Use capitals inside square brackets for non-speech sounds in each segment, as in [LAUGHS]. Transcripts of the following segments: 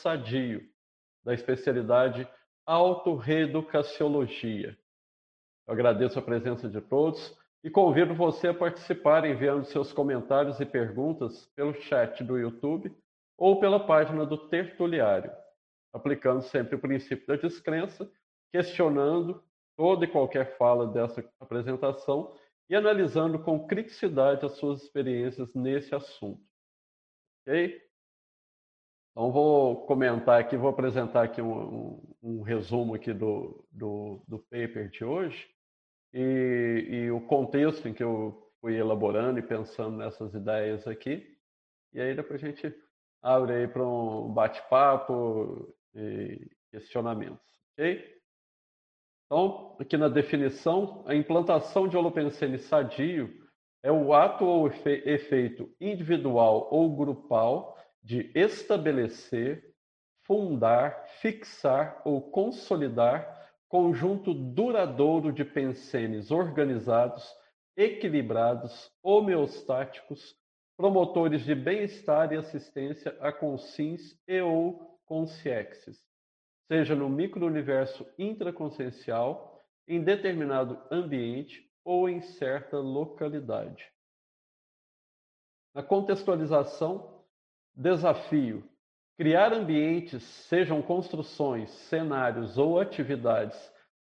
sadio, da especialidade autorreeducaciologia. Eu agradeço a presença de todos e convido você a participar enviando seus comentários e perguntas pelo chat do YouTube ou pela página do Tertuliário, aplicando sempre o princípio da descrença, questionando toda e qualquer fala dessa apresentação e analisando com criticidade as suas experiências nesse assunto. Ok? Então, vou comentar aqui, vou apresentar aqui um, um, um resumo aqui do, do, do, paper de hoje e, e, o contexto em que eu fui elaborando e pensando nessas ideias aqui. E aí depois a gente abre aí para um bate-papo e questionamentos, ok? Então, aqui na definição, a implantação de holopensene sadio é o ato ou efeito individual ou grupal de estabelecer, fundar, fixar ou consolidar conjunto duradouro de pensenes organizados, equilibrados, homeostáticos, promotores de bem-estar e assistência a consins e ou consiexes, seja no microuniverso intraconsciencial, em determinado ambiente ou em certa localidade. Na contextualização, desafio: criar ambientes, sejam construções, cenários ou atividades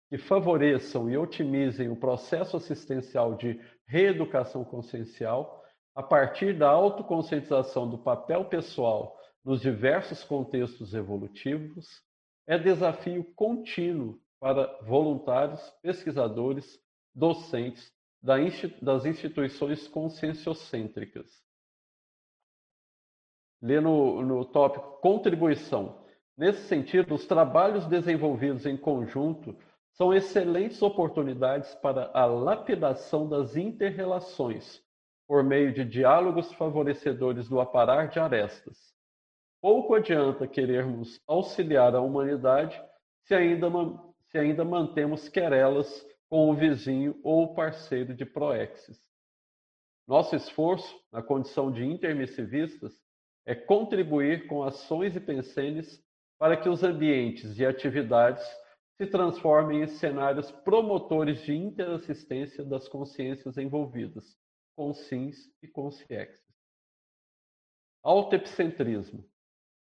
que favoreçam e otimizem o processo assistencial de reeducação consciencial a partir da autoconscientização do papel pessoal nos diversos contextos evolutivos, é desafio contínuo para voluntários, pesquisadores, docentes das instituições conscienciocêntricas. Lê no, no tópico Contribuição. Nesse sentido, os trabalhos desenvolvidos em conjunto são excelentes oportunidades para a lapidação das interrelações, por meio de diálogos favorecedores do aparar de arestas, Pouco adianta querermos auxiliar a humanidade se ainda, se ainda mantemos querelas com o vizinho ou parceiro de proexis. Nosso esforço, na condição de intermissivistas, é contribuir com ações e pensenes para que os ambientes e atividades se transformem em cenários promotores de interassistência das consciências envolvidas, consins e consciexes. Autoepicentrismo.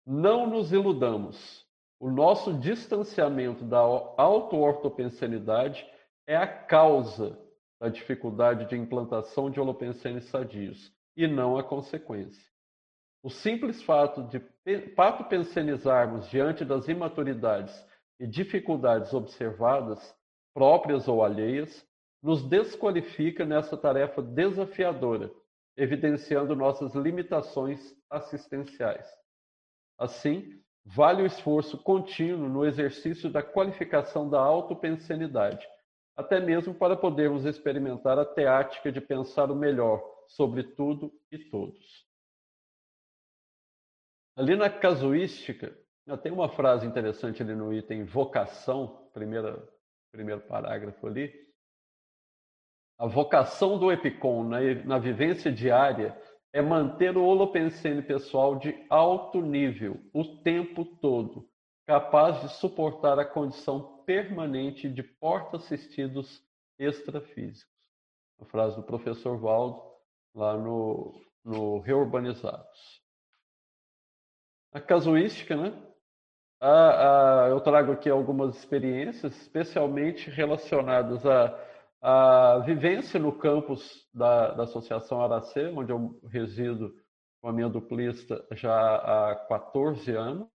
Não nos iludamos. O nosso distanciamento da auto-ortopensenidade é a causa da dificuldade de implantação de holopensenes sadios e não a consequência. O simples fato de patopensenizarmos diante das imaturidades e dificuldades observadas, próprias ou alheias, nos desqualifica nessa tarefa desafiadora, evidenciando nossas limitações assistenciais. Assim, vale o esforço contínuo no exercício da qualificação da autopensenidade, até mesmo para podermos experimentar a teática de pensar o melhor sobre tudo e todos. Ali na casuística, tem uma frase interessante ali no item vocação, primeira, primeiro parágrafo ali. A vocação do Epicom na, na vivência diária é manter o holopensene pessoal de alto nível o tempo todo, capaz de suportar a condição permanente de porta-assistidos extrafísicos. A frase do professor Valdo, lá no, no Reurbanizados. A casuística, né? A, a, eu trago aqui algumas experiências, especialmente relacionadas a vivência no campus da, da Associação Aracê, onde eu resido com a minha duplista já há 14 anos.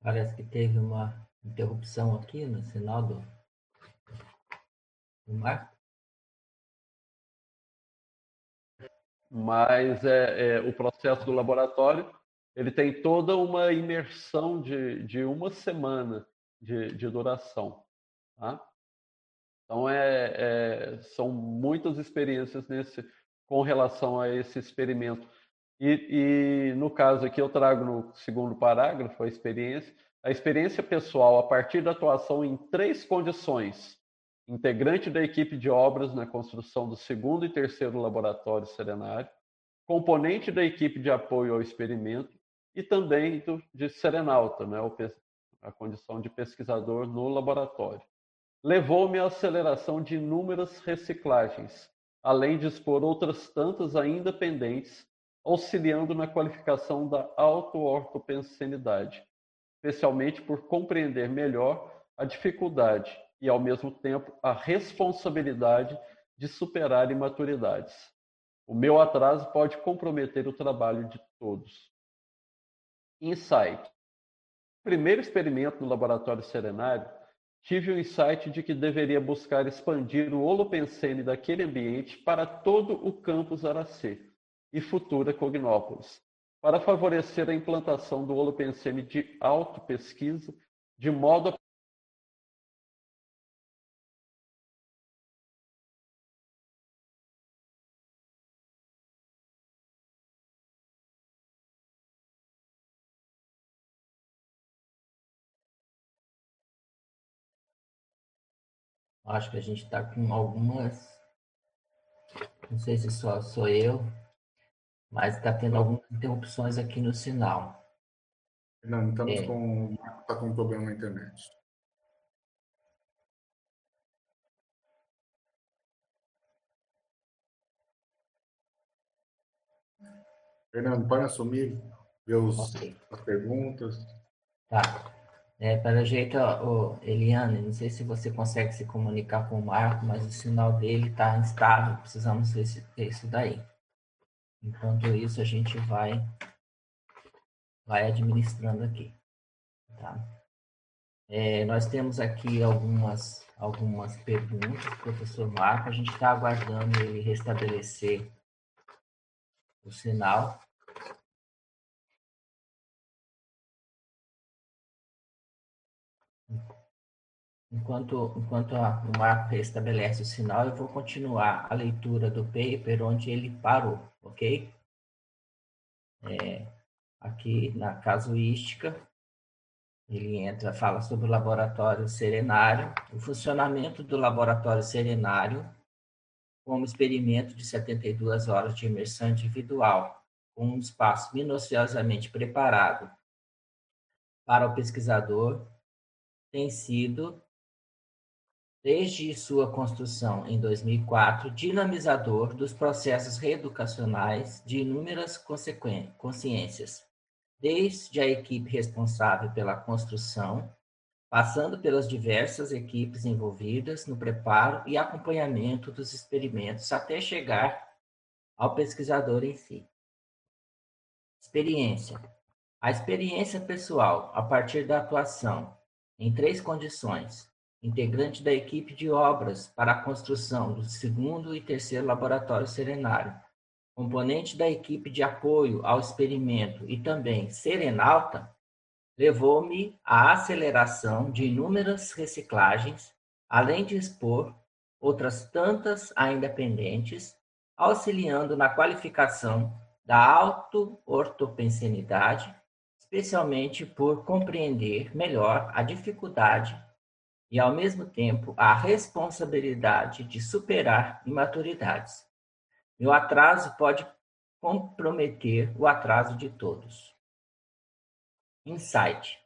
Parece que teve uma interrupção aqui no sinal do Mas é, é, o processo do laboratório ele tem toda uma imersão de, de uma semana de, de duração. Tá? Então, é, é, são muitas experiências nesse, com relação a esse experimento. E, e, no caso aqui, eu trago no segundo parágrafo a experiência, a experiência pessoal a partir da atuação em três condições integrante da equipe de obras na construção do segundo e terceiro laboratório serenário, componente da equipe de apoio ao experimento e também do, de serenauta, né, a condição de pesquisador no laboratório. Levou-me à aceleração de inúmeras reciclagens, além de expor outras tantas ainda pendentes, auxiliando na qualificação da auto-ortopensenidade, especialmente por compreender melhor a dificuldade e, ao mesmo tempo, a responsabilidade de superar imaturidades. O meu atraso pode comprometer o trabalho de todos. Insight. Primeiro experimento no laboratório serenário, tive o insight de que deveria buscar expandir o holopensene daquele ambiente para todo o campus Aracê e futura Cognópolis, para favorecer a implantação do holopensene de autopesquisa, de modo a Acho que a gente está com algumas. Não sei se só sou eu, mas está tendo algumas interrupções aqui no sinal. Não, estamos é. com. Está com um problema na internet. Fernando, pode assumir, ver os, okay. as perguntas. Tá. É, pelo jeito, Eliane, não sei se você consegue se comunicar com o Marco, mas o sinal dele está instável, precisamos ver isso daí. Enquanto isso, a gente vai, vai administrando aqui. Tá? É, nós temos aqui algumas, algumas perguntas, professor Marco, a gente está aguardando ele restabelecer o sinal. Enquanto, enquanto a, o Marco restabelece o sinal, eu vou continuar a leitura do paper onde ele parou, ok? É, aqui na casuística, ele entra, fala sobre o laboratório serenário, o funcionamento do laboratório serenário como experimento de 72 horas de imersão individual, com um espaço minuciosamente preparado para o pesquisador, tem sido desde sua construção em 2004, dinamizador dos processos reeducacionais de inúmeras consciências, desde a equipe responsável pela construção, passando pelas diversas equipes envolvidas no preparo e acompanhamento dos experimentos até chegar ao pesquisador em si. Experiência. A experiência pessoal, a partir da atuação, em três condições: integrante da equipe de obras para a construção do segundo e terceiro laboratório serenário, componente da equipe de apoio ao experimento e também serenalta, levou-me à aceleração de inúmeras reciclagens, além de expor outras tantas ainda pendentes, auxiliando na qualificação da auto-ortopensenidade, especialmente por compreender melhor a dificuldade e, ao mesmo tempo, a responsabilidade de superar imaturidades. Meu atraso pode comprometer o atraso de todos. Insight.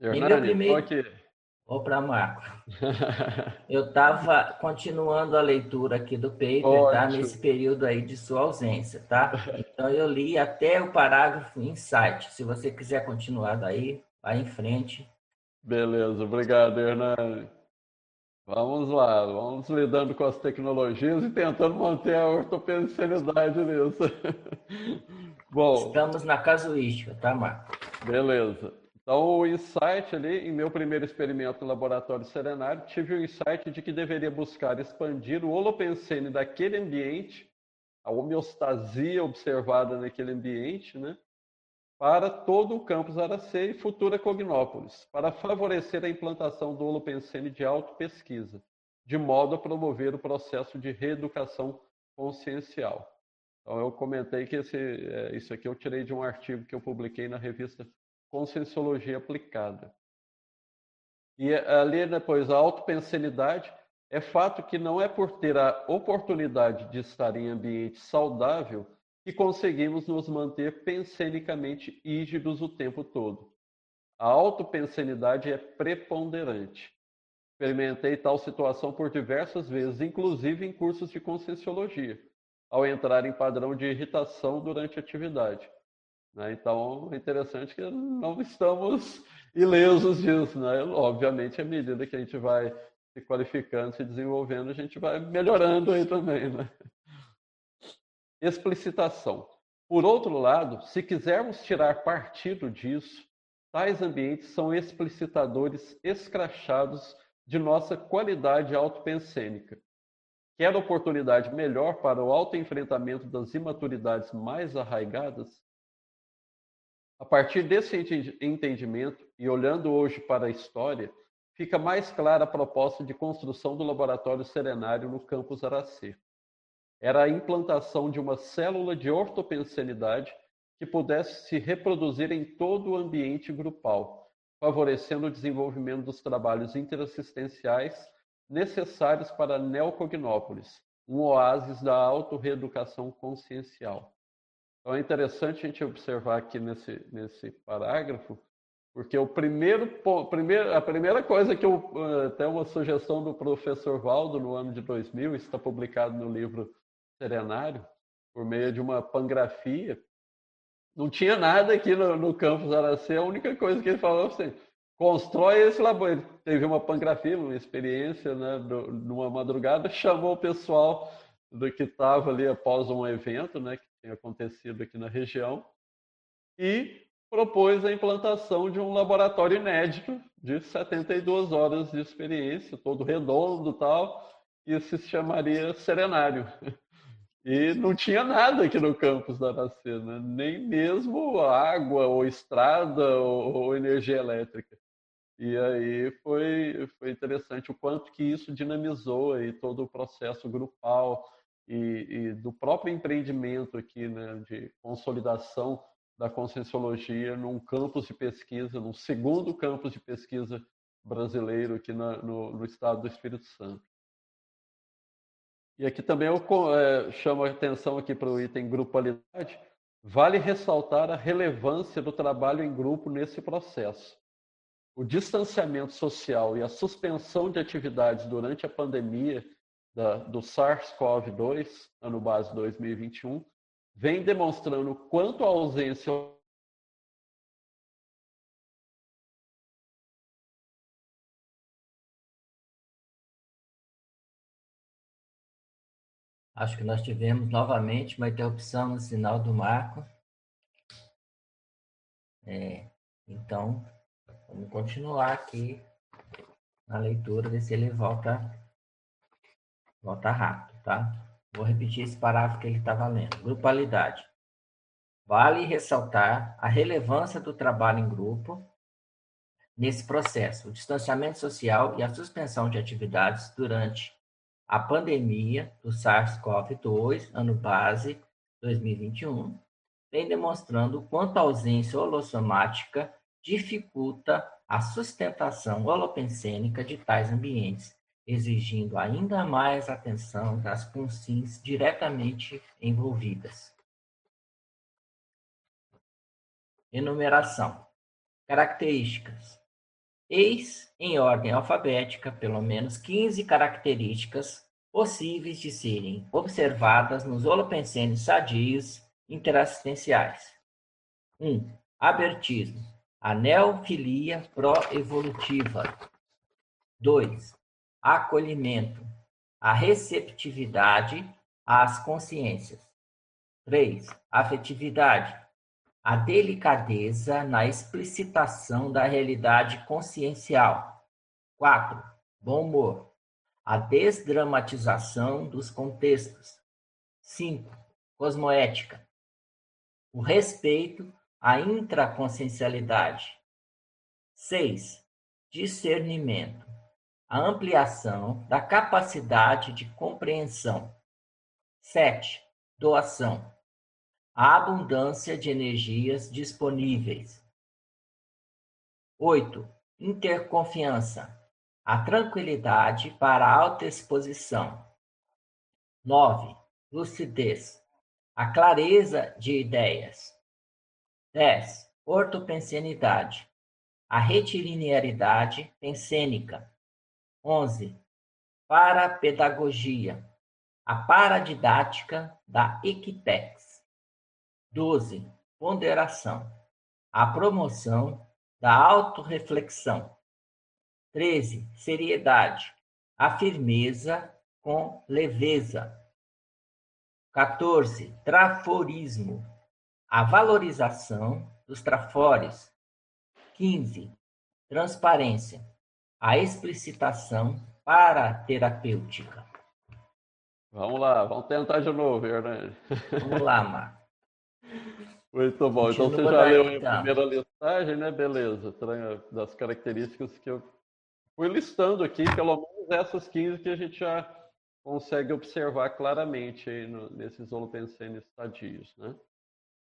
Hernani, em meu primeiro... aqui. Opa, Marco. [LAUGHS] Eu estava continuando a leitura aqui do paper, tá? Nesse período aí de sua ausência, tá? Então eu li até o parágrafo insight. Se você quiser continuar daí, vai em frente. Beleza, obrigado, Hernani. Vamos lá, vamos lidando com as tecnologias e tentando manter a ortopenicilidade nisso. [LAUGHS] Bom. Estamos na casuística, tá, Marco? Beleza. Então, o insight ali, em meu primeiro experimento no laboratório serenário, tive o insight de que deveria buscar expandir o holopensene daquele ambiente, a homeostasia observada naquele ambiente, né? Para todo o campus Aracê e futura Cognópolis, para favorecer a implantação do holopensene de autopesquisa, de modo a promover o processo de reeducação consciencial. Então, eu comentei que esse, é, isso aqui eu tirei de um artigo que eu publiquei na revista Conscienciologia Aplicada. E ali, depois, a autopensenidade é fato que não é por ter a oportunidade de estar em ambiente saudável que conseguimos nos manter pensenicamente rígidos o tempo todo. A autopensenidade é preponderante. Experimentei tal situação por diversas vezes, inclusive em cursos de conscienciologia, ao entrar em padrão de irritação durante a atividade. Né? Então, é interessante que não estamos [LAUGHS] ilesos disso. Né? Obviamente, à medida que a gente vai se qualificando, se desenvolvendo, a gente vai melhorando aí também. Né? Explicitação. Por outro lado, se quisermos tirar partido disso, tais ambientes são explicitadores escrachados de nossa qualidade autopensênica. Quer oportunidade melhor para o autoenfrentamento das imaturidades mais arraigadas? A partir desse entendimento, e olhando hoje para a história, fica mais clara a proposta de construção do laboratório serenário no campus Aracê. Era a implantação de uma célula de ortopensenidade que pudesse se reproduzir em todo o ambiente grupal, favorecendo o desenvolvimento dos trabalhos interassistenciais necessários para Neocognópolis, um oásis da autorreeducação consciencial. Então é interessante a gente observar aqui nesse, nesse parágrafo, porque o primeiro, primeiro, a primeira coisa que eu, eh, até uma sugestão do professor Valdo no ano de 2000, está publicado no livro Serenário, por meio de uma pangrafia, não tinha nada aqui no, no campus Aracê, a única coisa que ele falou assim, constrói esse laboratório. Teve uma pangrafia, uma experiência, né, do, numa madrugada, chamou o pessoal do que estava ali após um evento, né, que tinha acontecido aqui na região, e propôs a implantação de um laboratório inédito de 72 horas de experiência, todo redondo tal, e se chamaria Serenário. E não tinha nada aqui no campus da Aracena, nem mesmo água, ou estrada, ou, ou energia elétrica. E aí foi, foi interessante o quanto que isso dinamizou aí todo o processo grupal, e, e do próprio empreendimento aqui, né, de consolidação da conscienciologia num campus de pesquisa, num segundo campus de pesquisa brasileiro aqui na, no, no, estado do Espírito Santo. E aqui também eu é, chamo a atenção aqui para o item grupalidade. Vale ressaltar a relevância do trabalho em grupo nesse processo. O distanciamento social e a suspensão de atividades durante a pandemia da, do SARS-CoV-2, ano base 2021, vem demonstrando quanto a ausência Acho que nós tivemos novamente uma interrupção no sinal do Marco. É, então, vamos continuar aqui na leitura, ver se ele volta Volta rápido, tá? Vou repetir esse parágrafo que ele estava lendo. Grupalidade. Vale ressaltar a relevância do trabalho em grupo nesse processo, o distanciamento social e a suspensão de atividades durante a pandemia do SARS-CoV-2, ano base 2021, vem demonstrando o quanto a ausência holossomática dificulta a sustentação holopensênica de tais ambientes exigindo ainda mais atenção das consins diretamente envolvidas. Enumeração. Características. Eis, em ordem alfabética, pelo menos 15 características possíveis de serem observadas nos holopensenes sadios interassistenciais. 1. Um, abertismo. Anelfilia pró-evolutiva. 2 acolhimento, a receptividade às consciências. 3. Afetividade, a delicadeza na explicitação da realidade consciencial. 4. Bom humor, a desdramatização dos contextos. 5. Cosmoética, o respeito à intraconsciencialidade. 6. Discernimento, a ampliação da capacidade de compreensão. 7. Doação. A abundância de energias disponíveis. 8. Interconfiança. A tranquilidade para alta exposição. 9. Lucidez. A clareza de ideias. 10. Ortopensenidade. A retilinearidade pensênica. 11. Parapedagogia. A paradidática da Equitex. 12. Ponderação. A promoção da autorreflexão. 13. Seriedade. A firmeza com leveza. 14. Traforismo. A valorização dos trafores. 15. Transparência. A explicitação paraterapêutica. Vamos lá, vamos tentar de novo, Hernani. Vamos lá, Marco. Muito bom. Então você já leu a então. primeira listagem, né? Beleza. Das características que eu fui listando aqui, pelo menos essas 15 que a gente já consegue observar claramente aí no, nesses holopensenes estadios, né?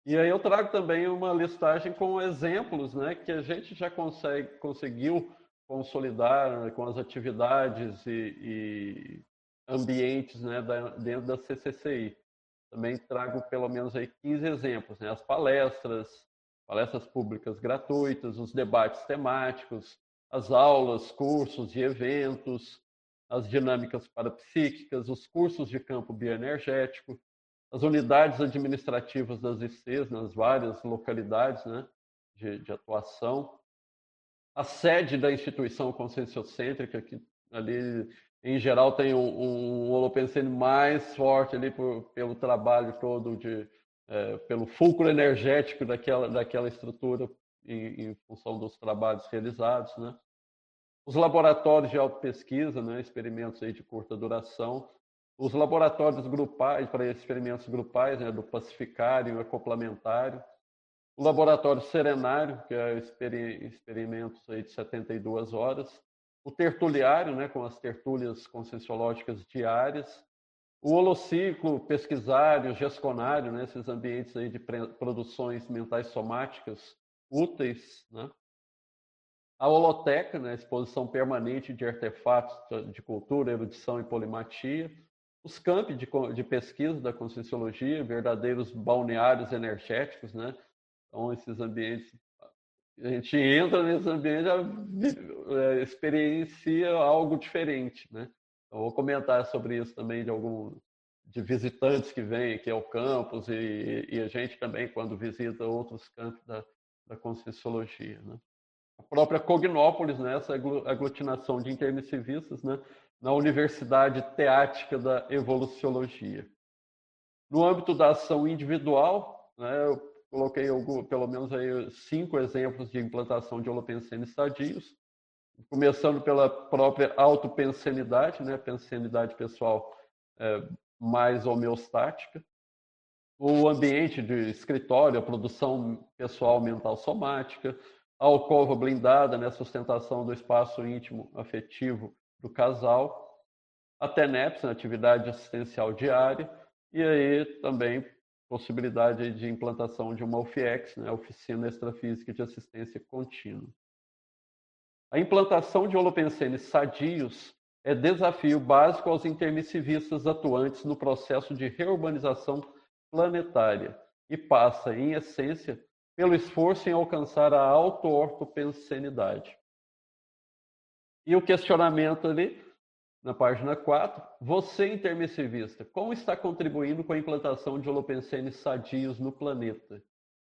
E aí eu trago também uma listagem com exemplos, né, que a gente já consegue, conseguiu consolidar né, com as atividades e, e ambientes, né, da, dentro da CCCI. Também trago pelo menos aí 15 exemplos, né, as palestras, palestras públicas gratuitas, os debates temáticos, as aulas, cursos e eventos, as dinâmicas parapsíquicas, os cursos de campo bioenergético, as unidades administrativas das ICs nas várias localidades né, de, de atuação, a sede da instituição conscienciocêntrica, que ali, em geral, tem um, um mais forte ali por, pelo trabalho todo, de, é, pelo fulcro energético daquela, daquela estrutura em, em função dos trabalhos realizados, né? Os laboratórios de autopesquisa, né, experimentos aí de curta duração, os laboratórios grupais para experimentos grupais, né, do pacificário e acoplamentário, o laboratório serenário, que é experimentos aí de 72 horas, o tertuliário, né, com as tertúlias conscienciológicas diárias, o holociclo pesquisário, gesconário, né, esses ambientes aí de produções mentais somáticas úteis, né, a holoteca, né, exposição permanente de artefatos de cultura, erudição e polimatia, os campi de, de pesquisa da conscienciologia, verdadeiros balneários energéticos, né? Então, esses ambientes, a gente entra nesse ambiente já é, experiencia algo diferente, né? Então, vou comentar sobre isso também de algum de visitantes que vêm aqui ao campus e, e a gente também quando visita outros campos da, da conscienciologia, né? a própria Cognópolis, né, essa aglutinação de intermissivistas, né, na Universidade Teática da Evoluciologia. No âmbito da ação individual, né, eu coloquei algum, pelo menos aí cinco exemplos de implantação de holopensene sadios, começando pela própria autopensenidade, né, pensenidade pessoal é, mais homeostática, o ambiente de escritório, a produção pessoal mental somática, a alcova blindada, né, sustentação do espaço íntimo afetivo do casal, a TENEPS, né, atividade assistencial diária, e aí também possibilidade de implantação de uma UFIEX, né, Oficina Extrafísica de Assistência Contínua. A implantação de holopensenes sadios é desafio básico aos intermissivistas atuantes no processo de reurbanização planetária e passa, em essência, pelo esforço em alcançar a auto-ortopensenidade. E o questionamento ali, na página 4, você intermissivista, como está contribuindo com a implantação de holopensenes sadios no planeta?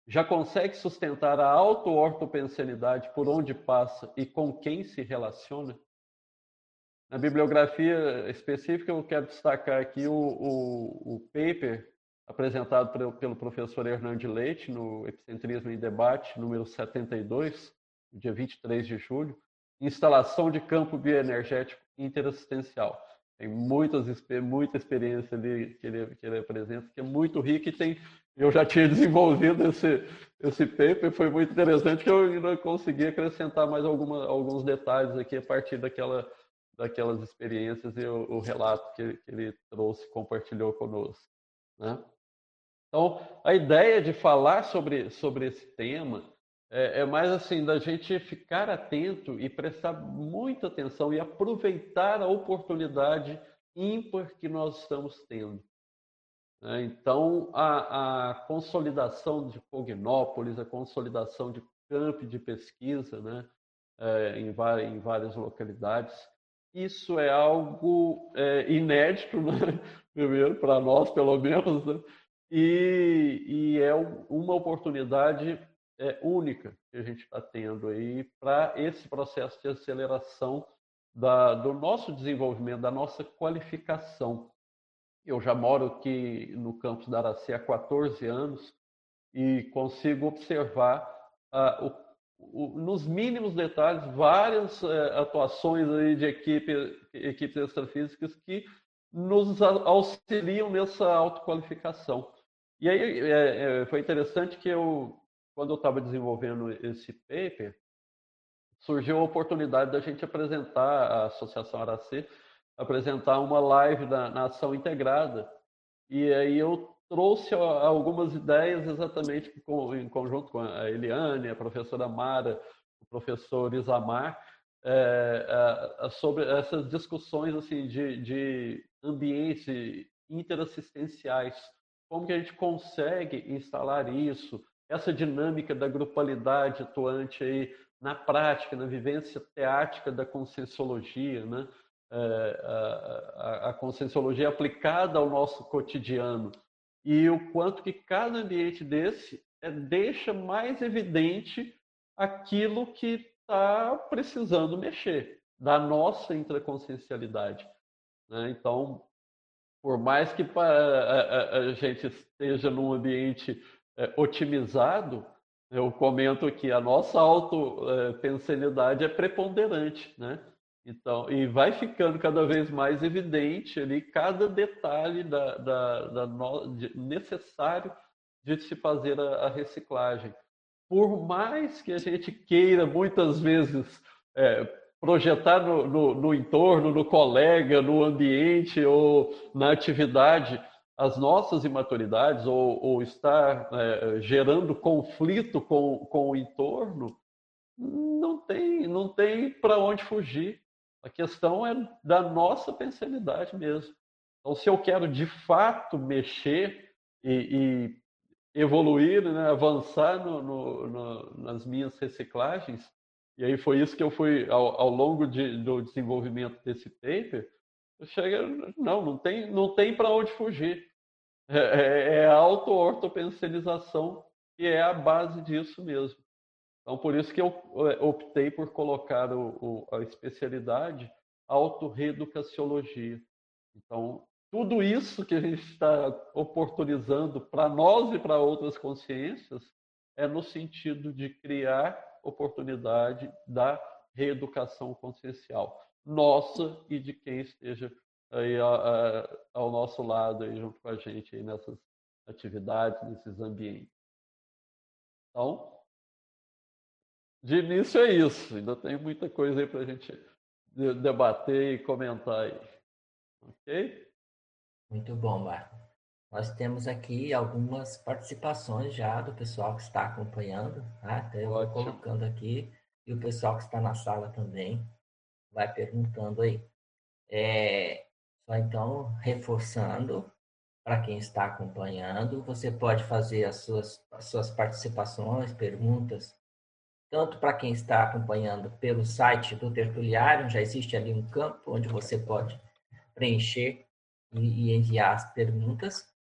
Já consegue sustentar a auto-ortopensenidade por onde passa e com quem se relaciona? Na bibliografia específica, eu quero destacar aqui o, o, o paper apresentado pelo professor Hernande Leite no Epicentrismo em Debate, número 72, dia 23 de julho, instalação de campo bioenergético interassistencial. Tem muitas, muita experiência ali que ele, que ele apresenta, que é muito rica e tem, eu já tinha [LAUGHS] desenvolvido esse, esse paper, foi muito interessante que eu consegui acrescentar mais alguma, alguns detalhes aqui a partir daquela, daquelas experiências e o, o relato que, que ele trouxe, compartilhou conosco. Né? Então, a ideia de falar sobre, sobre esse tema É, é mais assim, da gente ficar atento e prestar muita atenção e aproveitar a oportunidade ímpar que nós estamos tendo. Né? Então, a, a, consolidação de Cognópolis, a consolidação de campo de pesquisa né? É, em, em, várias localidades, isso é algo é, inédito, [LAUGHS] né? primeiro, para nós, pelo menos, né? e, e, é uma oportunidade é, única que a gente está tendo aí para esse processo de aceleração da, do nosso desenvolvimento, da nossa qualificação. Eu já moro aqui no campus da Araci há 14 anos e consigo observar uh, o, o, nos mínimos detalhes várias uh, atuações aí de equipe, equipes extrafísicas que nos auxiliam nessa autoqualificação. E aí é, é, foi interessante que eu, quando eu estava desenvolvendo esse paper, surgiu a oportunidade da gente apresentar, a Associação Aracê, apresentar uma live na, na Ação Integrada. E aí eu trouxe algumas ideias exatamente com, em conjunto com a Eliane, a professora Mara, o professor Isamar, é, é, sobre essas discussões assim de, de ambientes interassistenciais. Como que a gente consegue instalar isso, essa dinâmica da grupalidade atuante aí na prática, na vivência teática da conscienciologia, né? É, a, a conscienciologia aplicada ao nosso cotidiano e o quanto que cada ambiente desse é, deixa mais evidente aquilo que está precisando mexer da nossa intraconsciencialidade. Né? Então, por mais que a, a, a gente esteja num ambiente é, otimizado, eu comento que a nossa autopensanidade é preponderante, né? Então, e vai ficando cada vez mais evidente ali cada detalhe da, da, da no, de, necessário de se fazer a, a, reciclagem. Por mais que a gente queira muitas vezes é, projetar no, no, no entorno, no colega, no ambiente ou na atividade, as nossas imaturidades ou, ou estar é, gerando conflito com, com o entorno, não tem, não tem para onde fugir. A questão é da nossa pensanidade mesmo. Então, se eu quero de fato mexer e, e evoluir, né, avançar no, no, no, nas minhas reciclagens, e aí foi isso que eu fui, ao, ao longo de, do desenvolvimento desse paper, chega, não, não tem, não tem para onde fugir. É, é, é a auto-ortopenselização que é a base disso mesmo. Então, por isso que eu é, optei por colocar o, o, a especialidade autorreeducaciologia. Então, tudo isso que a gente está oportunizando para nós e para outras consciências é no sentido de criar oportunidade da reeducação consciencial nossa e de quem esteja aí a, a, ao nosso lado aí junto com a gente aí nessas atividades, nesses ambientes. Então, de início é isso. Ainda tem muita coisa aí para a gente debater e comentar aí. Ok? Muito bom, Marco. Nós temos aqui algumas participações já do pessoal que está acompanhando, tá? Então eu vou colocando aqui e o pessoal que está na sala também vai perguntando aí. É, só então, reforçando, para quem está acompanhando, você pode fazer as suas, as suas participações, perguntas, tanto para quem está acompanhando pelo site do Tertuliário, já existe ali um campo onde você pode preencher e, e enviar as perguntas,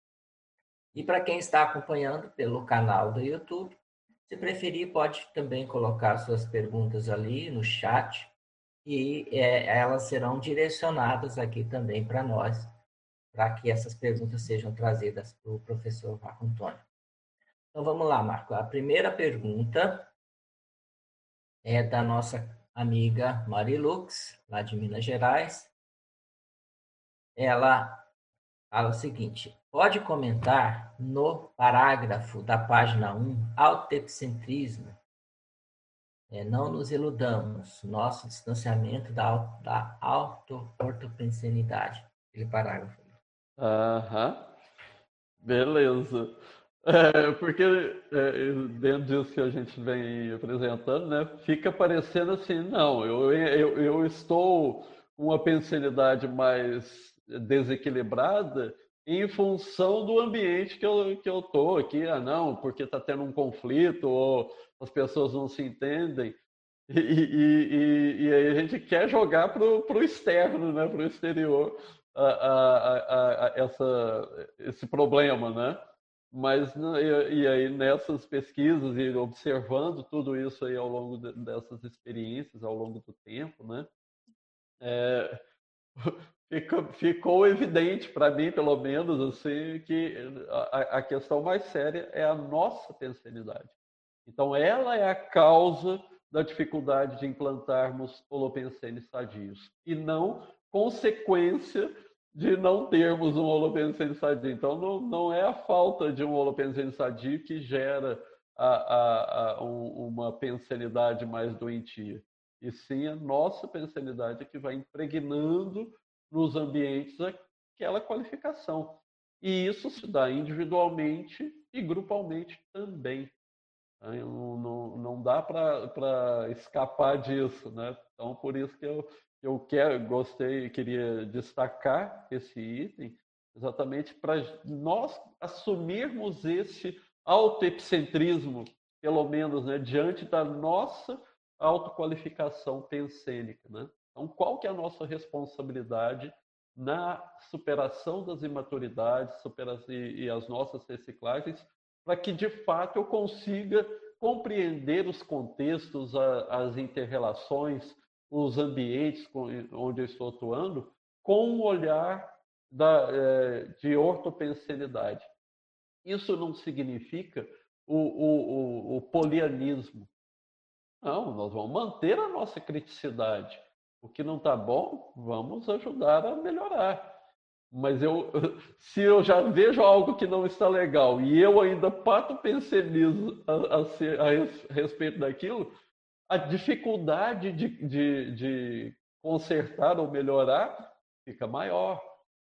e para quem está acompanhando pelo canal do YouTube, se preferir, pode também colocar suas perguntas ali no chat, e é, elas serão direcionadas aqui também para nós, para que essas perguntas sejam trazidas para o professor Marco Antônio. Então vamos lá, Marco. A primeira pergunta é da nossa amiga Marilux, lá de Minas Gerais. Ela fala o seguinte: pode comentar no parágrafo da página 1, autoexcentrismo, é, não nos iludamos, nosso distanciamento da, da auto-ortopensenidade. Aquele parágrafo. Aham. Beleza. É, porque é, dentro disso que a gente vem apresentando, né, fica parecendo assim, não, eu, eu, eu estou com uma pensilidade mais desequilibrada em função do ambiente que eu que eu tô aqui, ah não, porque está tendo um conflito ou as pessoas não se entendem e, e, e, e aí a gente quer jogar para o externo, né, para o exterior, a, a, a, essa, esse problema, né? Mas e, aí nessas pesquisas e observando tudo isso aí ao longo de, dessas experiências, ao longo do tempo, né? É, [LAUGHS] ficou, ficou evidente para mim, pelo menos, assim, que a, a, questão mais séria é a nossa pensanidade. Então, ela é a causa da dificuldade de implantarmos holopensenes sadios e não consequência de não termos um holopensene sadio. Então, não, não é a falta de um holopensene sadio que gera a, a, a, um, uma pensanidade mais doentia, e sim a nossa pensanidade que vai impregnando nos ambientes aquela qualificação. E isso se dá individualmente e grupalmente também. Não, não, não dá para escapar disso. Né? Então, por isso que eu, eu quero, gostei, queria destacar esse item, exatamente para nós assumirmos esse autoepicentrismo, pelo menos, né, diante da nossa autoqualificação pensênica. Né? Então, qual que é a nossa responsabilidade na superação das imaturidades e, e as nossas reciclagens, para que, de fato, eu consiga compreender os contextos, as interrelações, os ambientes onde eu estou atuando com um olhar da, é, de ortopensenidade. Isso não significa o, o, o, o polianismo. Não, nós vamos manter a nossa criticidade. O que não está bom, vamos ajudar a melhorar. Mas eu, [LAUGHS] se eu já vejo algo que não está legal e eu ainda pato pensenizo a, a, a, respeito daquilo, a dificuldade de, de, de consertar ou melhorar fica maior.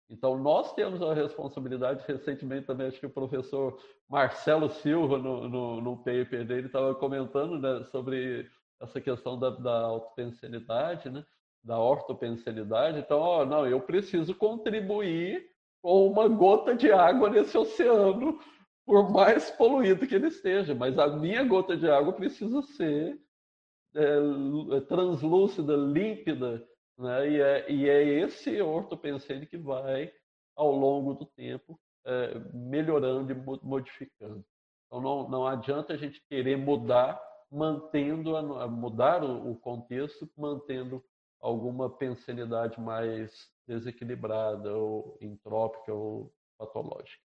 Então, nós temos a responsabilidade, recentemente também, acho que o professor Marcelo Silva, no, no, no paper dele, estava comentando né, sobre essa questão da, da autopensenidade, né, da ortopensenidade. Então, ó, não, eu preciso contribuir com uma gota de água nesse oceano, por mais poluído que ele esteja, mas a minha gota de água precisa ser é, é, translúcida, límpida, né? e, é, e é esse ortopensene que vai, ao longo do tempo, é, melhorando e modificando. Então, não, não adianta a gente querer mudar, mantendo, a, mudar o contexto, mantendo alguma pensenidade mais desequilibrada, ou entrópica, ou patológica.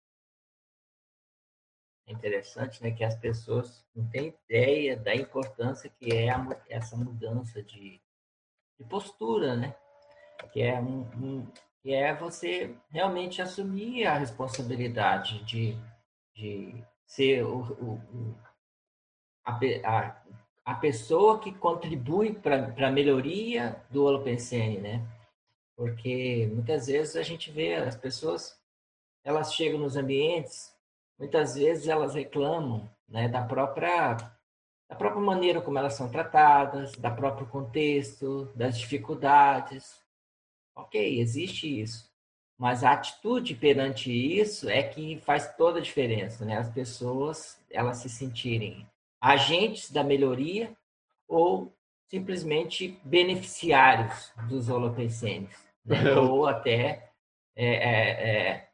É interessante, né, que as pessoas não têm ideia da importância que é a, essa mudança de, de, postura, né? Que é um, um, que é você realmente assumir a responsabilidade de, de ser o, o, o a, a, a, pessoa que contribui para a melhoria do holopensene, né? Porque muitas vezes a gente vê as pessoas, elas chegam nos ambientes muitas vezes elas reclamam né, da própria da própria maneira como elas são tratadas, da próprio contexto, das dificuldades. Ok, existe isso. Mas a atitude perante isso é que faz toda a diferença, né? As pessoas, elas se sentirem agentes da melhoria ou simplesmente beneficiários dos holopensenes, né? [LAUGHS] ou até é, é, é,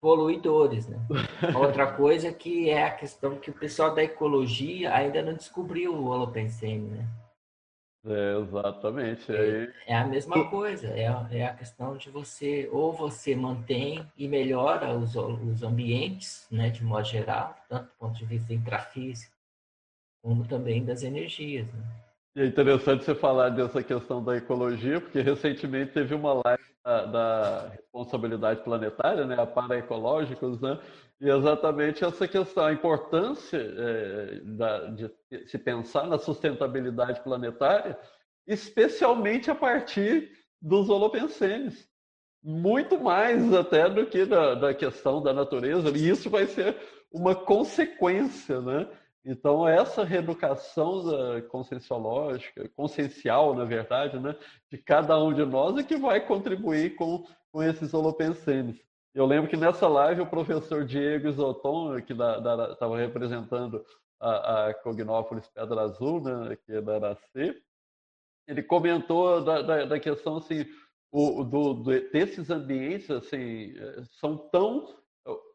poluidores, né? [LAUGHS] Outra coisa que é a questão que o pessoal da ecologia ainda não descobriu o holopensene, né? É, exatamente. É, é, a mesma coisa, é, é a questão de você, ou você mantém e melhora os, os ambientes, né, de modo geral, tanto do ponto de vista intrafísico, como também das energias. Né? E é interessante você falar dessa questão da ecologia, porque recentemente teve uma live da, da responsabilidade planetária, né, a paraecológicos, né, e exatamente essa questão, a importância é, da, de se pensar na sustentabilidade planetária, especialmente a partir dos holopensenes. Muito mais até do que da, da questão da natureza, e isso vai ser uma consequência, né? Então, essa reeducação conscienciológica, consciencial, na verdade, né, de cada um de nós é que vai contribuir com, com esses holopensenes. Eu lembro que nessa live o professor Diego Isoton, que estava representando a, a Cognópolis Pedra Azul, né, é da Aracê, ele comentou da, da, da questão assim, o, do, do, desses ambientes assim, são tão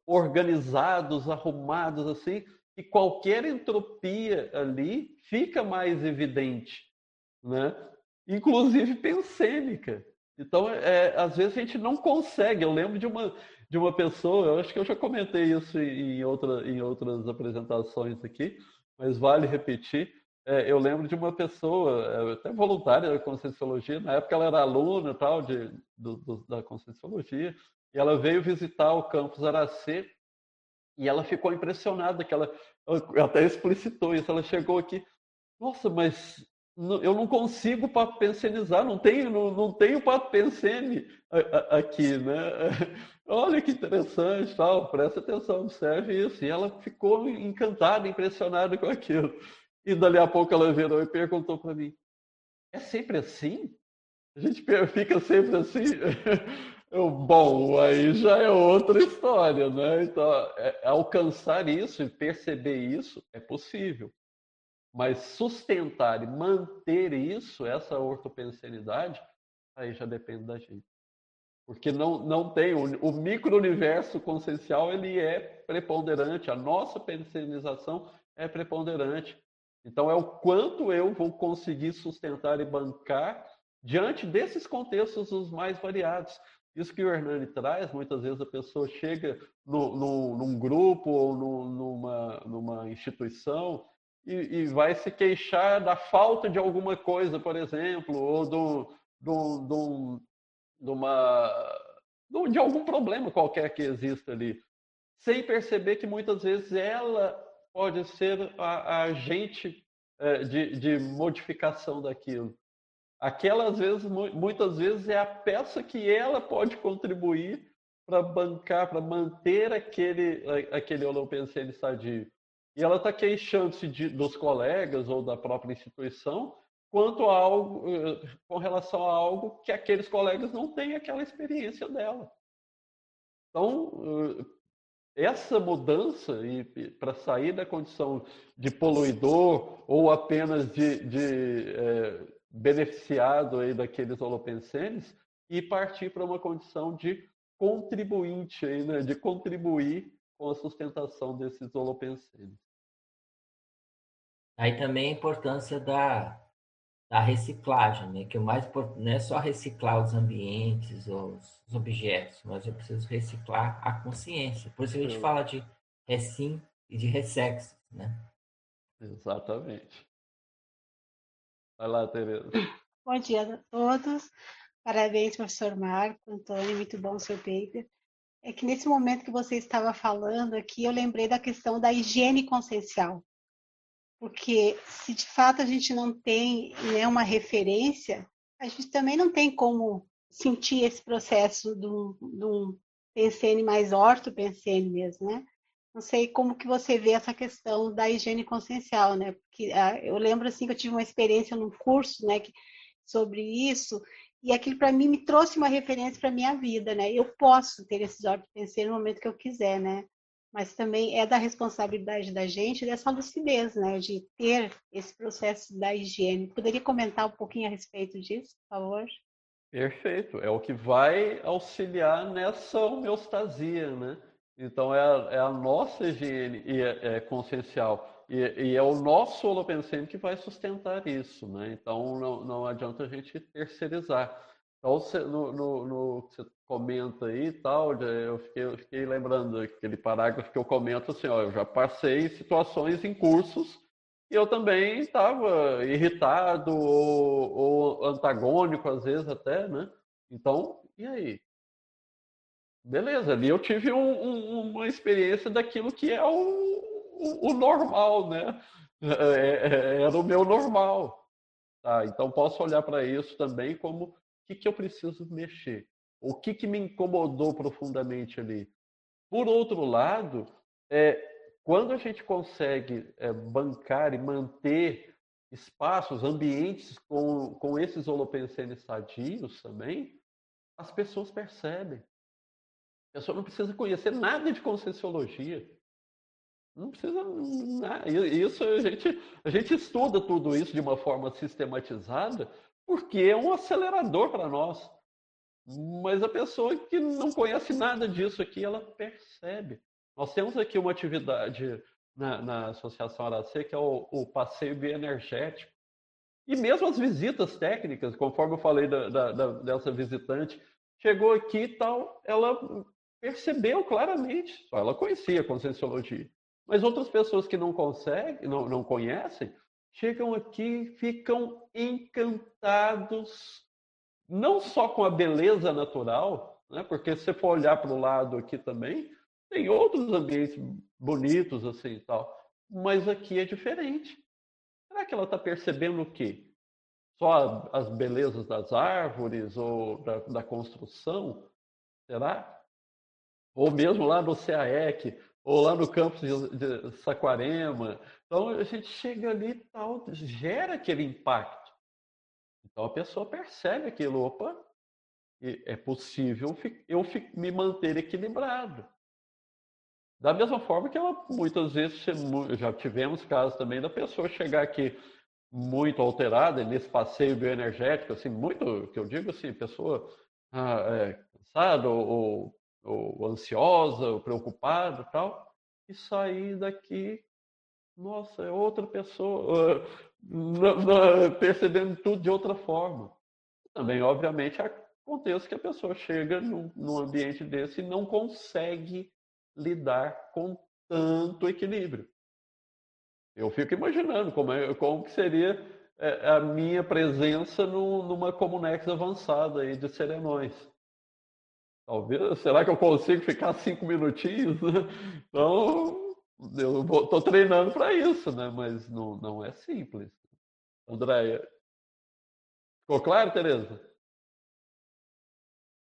organizados, arrumados assim, que qualquer entropia ali fica mais evidente, né? inclusive pensênica. Então, é, às vezes a gente não consegue. Eu lembro de uma, de uma pessoa, eu acho que eu já comentei isso em, outra, em outras apresentações aqui, mas vale repetir. É, eu lembro de uma pessoa, é, até voluntária da Conscienciologia, na época ela era aluna tal, de, do, do, da Conscienciologia, e ela veio visitar o campus Aracê, e ela ficou impressionada, que ela, ela até explicitou isso, ela chegou aqui, nossa, mas eu não consigo papensenizar, não tenho, não, não tenho papensene aqui, né? [LAUGHS] Olha que interessante, tal, presta atenção, observe isso. E ela ficou encantada, impressionada com aquilo. E dali a pouco ela virou e perguntou para mim: é sempre assim? A gente fica sempre assim? [LAUGHS] Bom, aí já é outra história, né? Então, é, alcançar isso e perceber isso é possível. Mas sustentar e manter isso, essa ortopensenidade, aí já depende da gente. Porque não, não tem, o, o micro-universo consciencial ele é preponderante, a nossa pensenização é preponderante. Então é o quanto eu vou conseguir sustentar e bancar diante desses contextos os mais variados. Isso que o Hernani traz, muitas vezes a pessoa chega no, no, num grupo ou no, numa, numa instituição e, e, vai se queixar da falta de alguma coisa, por exemplo, ou do, do, do, de, uma, de algum problema qualquer que exista ali, sem perceber que muitas vezes ela pode ser a, a agente é, de, de modificação daquilo. Aquela, às vezes, muitas vezes, é a peça que ela pode contribuir para bancar, para manter aquele, aquele holopensene sadio. E ela está queixando-se dos colegas ou da própria instituição quanto a algo, eh, com relação a algo que aqueles colegas não têm aquela experiência dela. Então, eh, essa mudança para sair da condição de poluidor ou apenas de, de é, beneficiado aí daqueles holopensenes e partir para uma condição de contribuinte, aí, né, de contribuir com a sustentação desses holopensenes. Aí também a importância da, da reciclagem, né? que o mais importante não é só reciclar os ambientes, os, os objetos, mas eu preciso reciclar a consciência. Por isso a gente fala de recim e de ressexo, né? Exatamente. Vai lá, Tereza. Bom dia a todos. Parabéns, professor Marco, Antônio, muito bom o seu paper. É que nesse momento que você estava falando aqui, eu lembrei da questão da higiene consciencial porque se de fato a gente não tem né, uma referência, a gente também não tem como sentir esse processo de um, pensene mais orto-pensene mesmo, né? Não sei como que você vê essa questão da higiene consciencial, né? Porque ah, eu lembro assim que eu tive uma experiência num curso, né, que, sobre isso, e aquilo para mim me trouxe uma referência para minha vida, né? Eu posso ter esses orto-pensene no momento que eu quiser, né? mas também é da responsabilidade da gente dessa lucidez, né, de ter esse processo da higiene. Poderia comentar um pouquinho a respeito disso, por favor? Perfeito, é o que vai auxiliar nessa homeostasia, né? Então é a, é a nossa higiene e é, é consciencial e, e, é o nosso holopensene que vai sustentar isso, né? Então não, não adianta a gente terceirizar. Então, no, no, no, você comenta aí tal, eu fiquei, eu fiquei lembrando aquele parágrafo que eu comento assim, ó, eu já passei situações em cursos e eu também estava irritado ou, ou, antagônico, às vezes até, né? Então, e aí? Beleza, ali eu tive um, um, uma experiência daquilo que é o, o, o normal, né? É, é, era o meu normal. Tá, então posso olhar para isso também como que, que eu preciso mexer? O que, que me incomodou profundamente ali? Por outro lado, é, quando a gente consegue é, bancar e manter espaços, ambientes com, com esses holopensenes sadios também, as pessoas percebem. A pessoa não precisa conhecer nada de conscienciologia. Não precisa. Isso a gente, a gente estuda tudo isso de uma forma sistematizada porque é um acelerador para nós. Mas a pessoa que não conhece nada disso aqui, ela percebe. Nós temos aqui uma atividade na, na Associação Aracê, que é o, o, passeio bioenergético. E mesmo as visitas técnicas, conforme eu falei da, da, da, dessa visitante, chegou aqui e tal, ela percebeu claramente, só ela conhecia a Conscienciologia. Mas outras pessoas que não conseguem, não, não conhecem, chegam aqui ficam encantados, não só com a beleza natural, né? porque se você for olhar para o lado aqui também, tem outros ambientes bonitos assim e tal, mas aqui é diferente. Será que ela está percebendo o quê? Só as belezas das árvores ou da, da construção? Será? Ou mesmo lá no CAEC, ou lá no campus de, Saquarema. Então a gente chega ali e tal, gera aquele impacto. Então a pessoa percebe aquilo, opa, é possível eu me manter equilibrado. Da mesma forma que ela muitas vezes já tivemos casos também da pessoa chegar aqui muito alterada nesse passeio bioenergético, assim, muito que eu digo assim, pessoa ah, é, cansada ou, ou ansiosa, ou preocupada tal, e sair daqui, nossa, é outra pessoa, percebendo tudo de outra forma. Também, obviamente, acontece que a pessoa chega num, num ambiente desse e não consegue lidar com tanto equilíbrio. Eu fico imaginando como, é, como que seria é, a minha presença no, numa Comunex avançada aí de serenões. Talvez, será que eu consigo ficar cinco minutinhos? [LAUGHS] Então, eu estou treinando para isso, né? Mas não, não é simples. Andréia, ficou claro, Tereza?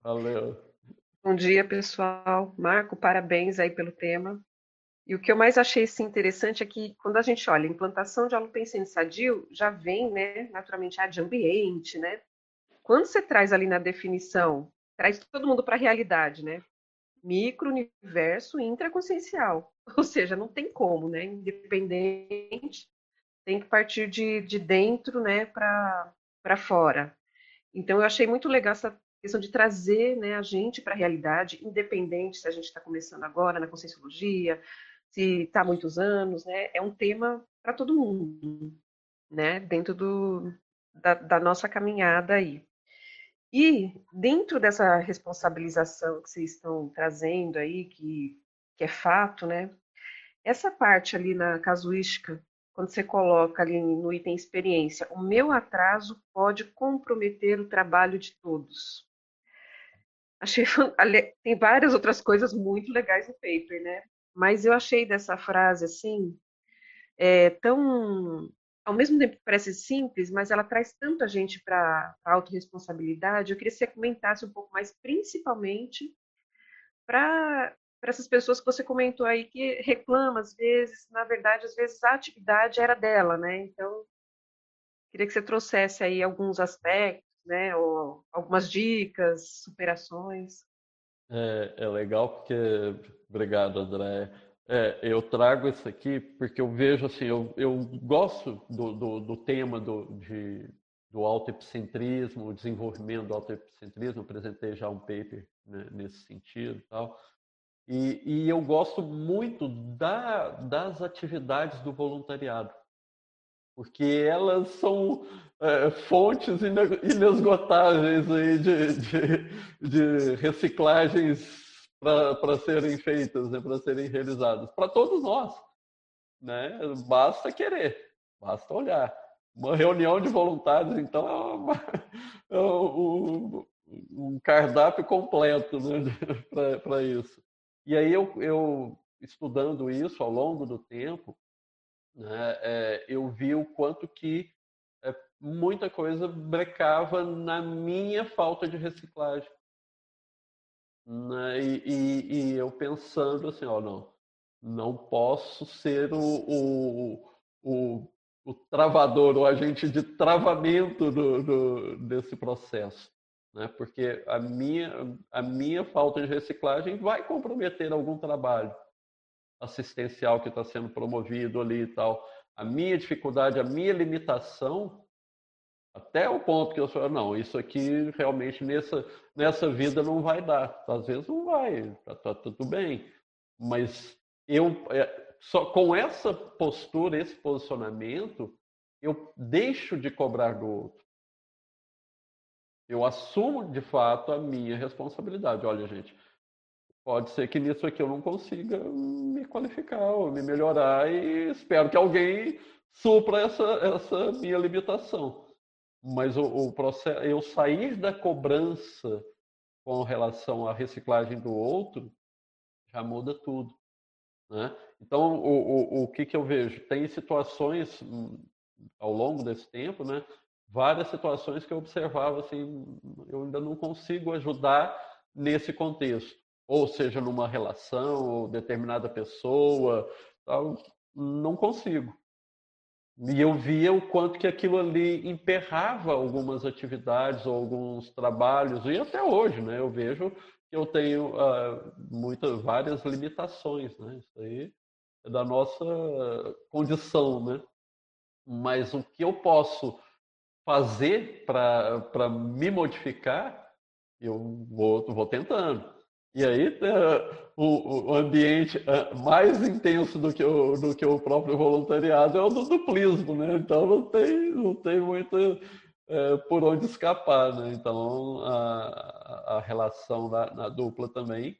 Valeu. Bom dia, pessoal. Marco, parabéns aí pelo tema. E o que eu mais achei assim, interessante é que quando a gente olha implantação de alopensene sadio, já vem, né, naturalmente, a de ambiente, né? Quando você traz ali na definição traz todo mundo para a realidade, né? Micro-universo intraconsciencial. [LAUGHS] Ou seja, não tem como, né? Independente, tem que partir de, de dentro, né, para fora. Então, eu achei muito legal essa questão de trazer né, a gente para a realidade, independente se a gente está começando agora na conscienciologia, se está há muitos anos, né? É um tema para todo mundo, né? Dentro do, da, da nossa caminhada aí. E dentro dessa responsabilização que vocês estão trazendo aí, que, que é fato, né? Essa parte ali na casuística, quando você coloca ali no item experiência, o meu atraso pode comprometer o trabalho de todos. Achei [LAUGHS] tem várias outras coisas muito legais no paper, né? Mas eu achei dessa frase assim é, tão ao mesmo tempo que parece simples, mas ela traz tanta gente para a autorresponsabilidade. Eu queria que você comentasse um pouco mais, principalmente para essas pessoas que você comentou aí que reclamam às vezes, na verdade, às vezes a atividade era dela, né? Então, queria que você trouxesse aí alguns aspectos, né? Ou algumas dicas, superações. É, é legal porque, obrigado, André. É, eu trago isso aqui porque eu vejo assim, eu, eu gosto do, do, do tema do, de, do autoepicentrismo, o desenvolvimento do autoepicentrismo, apresentei já um paper né, nesse sentido e tal. E, e eu gosto muito da, das atividades do voluntariado, porque elas são é, fontes inesgotáveis de, de, de reciclagens para serem feitas, né, para serem realizadas, para todos nós. Né? Basta querer, basta olhar. Uma reunião de voluntários, então, é, uma, [LAUGHS] é um, um, cardápio completo né, [LAUGHS] para isso. E aí, eu, eu, estudando isso ao longo do tempo, né, é, eu vi o quanto que é, muita coisa brecava na minha falta de reciclagem. Né? E, e, e, eu pensando assim, ó, não, Não posso ser o, o, o, o travador, o agente de travamento do, do, desse processo. Né? Porque a minha, a minha falta de reciclagem vai comprometer algum trabalho assistencial que está sendo promovido ali e tal. A minha dificuldade, a minha limitação, até o ponto que eu falo, não, isso aqui realmente nessa, nessa vida não vai dar. Às vezes não vai, tá, tá tudo bem. Mas eu, é, só com essa postura, esse posicionamento, eu deixo de cobrar do outro. Eu assumo de fato a minha responsabilidade. Olha, gente, pode ser que nisso aqui eu não consiga me qualificar ou me melhorar e espero que alguém supra essa, essa minha limitação. Mas o, o processo, eu sair da cobrança com relação à reciclagem do outro já muda tudo. Né? Então, o, o, o que, que eu vejo? Tem situações hum, ao longo desse tempo, né? várias situações que eu observava assim, eu ainda não consigo ajudar nesse contexto, ou seja, numa relação, ou determinada pessoa, tal, não consigo. E eu via o quanto que aquilo ali emperrava algumas atividades ou alguns trabalhos, e até hoje, né? Eu vejo que eu tenho uh, muitas, várias limitações, né? Isso aí é da nossa condição, né? Mas o que eu posso fazer para me modificar, eu vou, vou tentando. E aí uh, o, o, ambiente uh, mais intenso do que, o, do que o próprio voluntariado é o do duplismo, né? Então não tem, não tem muito uh, por onde escapar, né? Então a, a relação na, na, dupla também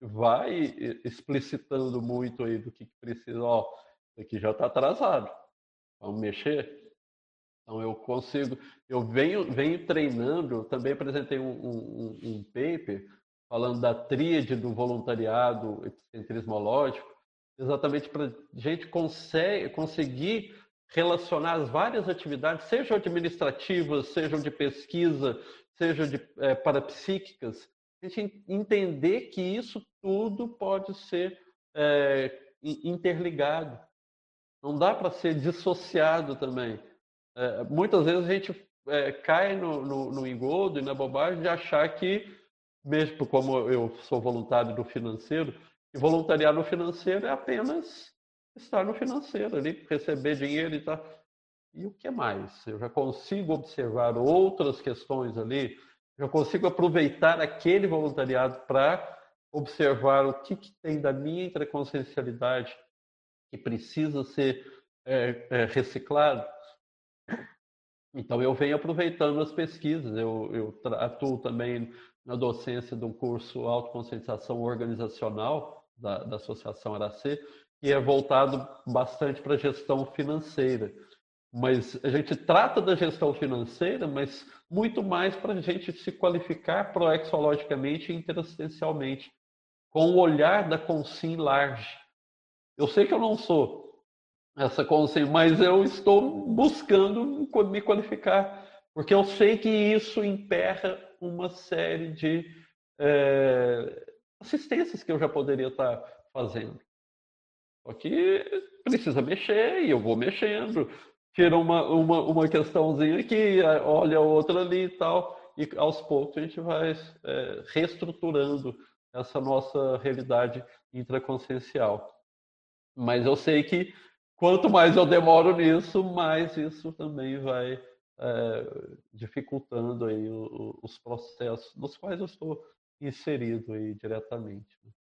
vai explicitando muito aí do que, que precisa. Ó, isso aqui já está atrasado, vamos mexer. Então eu consigo, eu venho, venho treinando, também apresentei um, um, um paper falando da tríade do voluntariado epicentrismológico, exatamente para a gente consegue, conseguir relacionar as várias atividades, sejam administrativas, sejam de pesquisa, sejam de é, parapsíquicas, a gente entender que isso tudo pode ser é, interligado. Não dá para ser dissociado também. É, muitas vezes a gente é, cai no, no, no, engodo e na bobagem de achar que, mesmo como eu sou voluntário do financeiro, que voluntariar no financeiro é apenas estar no financeiro ali, receber dinheiro e tal. E o que mais? Eu já consigo observar outras questões ali, já consigo aproveitar aquele voluntariado para observar o que, que, tem da minha intraconsciencialidade que precisa ser é, é, reciclado. Então, eu venho aproveitando as pesquisas, eu, eu atuo também na docência de um curso Autoconscientização Organizacional da, da Associação Aracê, que é voltado bastante para a gestão financeira. Mas a gente trata da gestão financeira, mas muito mais para a gente se qualificar proexologicamente e interassistencialmente, com o olhar da consim large. Eu sei que eu não sou essa consciência, mas eu estou buscando me qualificar, porque eu sei que isso emperra uma série de é, assistências que eu já poderia estar fazendo. Só que precisa mexer e eu vou mexendo. Tira uma, uma, uma questãozinha aqui, olha outra ali e tal, e aos poucos a gente vai é, reestruturando essa nossa realidade intraconsciencial. Mas eu sei que quanto mais eu demoro nisso, mais isso também vai é, dificultando aí o, os processos nos quais eu estou inserido aí diretamente. Né?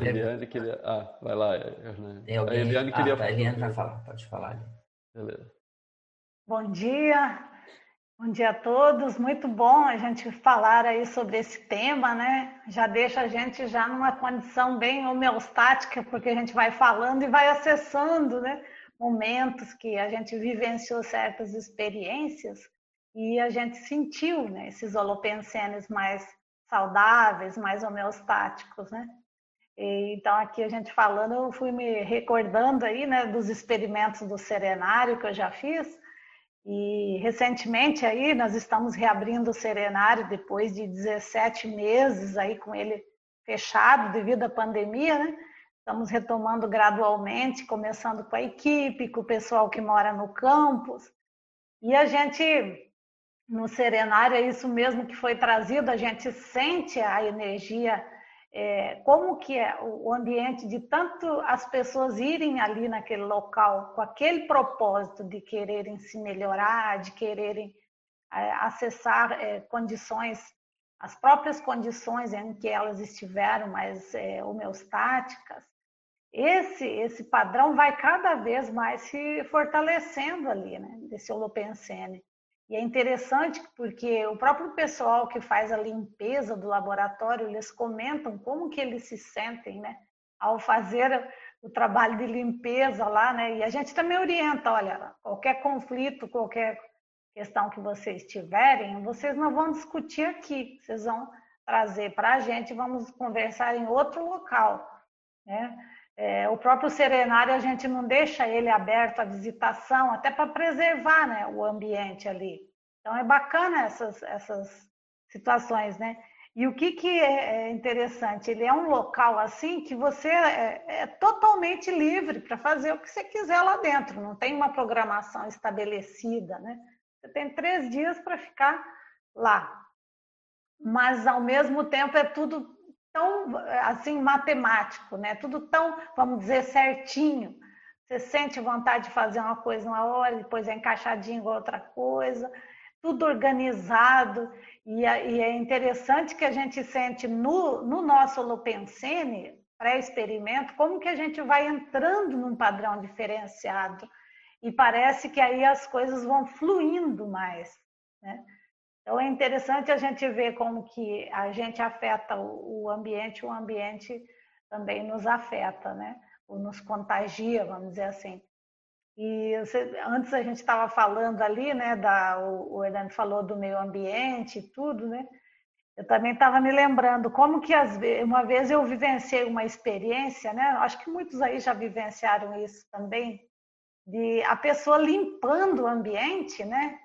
Eliane queria. Ah, vai lá, Hernani. A Eliane queria. Ah, tá, a Eliane vai falar, pode falar. Beleza. Bom dia, Bom dia a todos, muito bom a gente falar aí sobre esse tema, né? Já deixa a gente já numa condição bem homeostática, porque a gente vai falando e vai acessando, né? Momentos que a gente vivenciou certas experiências e a gente sentiu, né? Esses holopensenes mais saudáveis, mais homeostáticos, né? E, então aqui a gente falando, eu fui me recordando aí, né? Dos experimentos do serenário que eu já fiz e recentemente aí nós estamos reabrindo o Serenário depois de 17 meses aí com ele fechado devido à pandemia, né? Estamos retomando gradualmente, começando com a equipe, com o pessoal que mora no campus. E a gente, no serenário, é isso mesmo que foi trazido, a gente sente a energia, é, como que é o ambiente de tanto as pessoas irem ali naquele local com aquele propósito de quererem se melhorar, de quererem é, acessar é, condições as próprias condições em que elas estiveram mais é, homeostáticas, esse, esse padrão vai cada vez mais se fortalecendo ali, né, desse holopensene. E é interessante porque o próprio pessoal que faz a limpeza do laboratório, eles comentam como que eles se sentem, né, ao fazer o trabalho de limpeza lá, né, e a gente também orienta, olha, qualquer conflito, qualquer questão que vocês tiverem, vocês não vão discutir aqui, vocês vão trazer para a gente, vamos conversar em outro local. Né? É, o próprio serenário a gente não deixa ele aberto à visitação, até para preservar né, o ambiente ali. Então é bacana essas, essas situações, né? E o que, que é, é interessante? Ele é um local assim que você é, é totalmente livre para fazer o que você quiser lá dentro, não tem uma programação estabelecida, né? Você tem três dias para ficar lá. Mas, ao mesmo tempo, é tudo tão, assim, matemático, né? Tudo tão, vamos dizer, certinho. Você sente vontade de fazer uma coisa uma hora, depois é encaixadinho com outra coisa. Tudo organizado. E é interessante que a gente sente no, no nosso Holopensene, pré-experimento, como que a gente vai entrando num padrão diferenciado e parece que aí as coisas vão fluindo mais. Né? Então é interessante a gente ver como que a gente afeta o ambiente, o ambiente também nos afeta, né? Ou nos contagia, vamos dizer assim. E você, antes a gente estava falando ali, né? Da, o, o Hernando falou do meio ambiente e tudo, né? Eu também estava me lembrando como que as, uma vez eu vivenciei uma experiência, né? Acho que muitos aí já vivenciaram isso também, de a pessoa limpando o ambiente, né?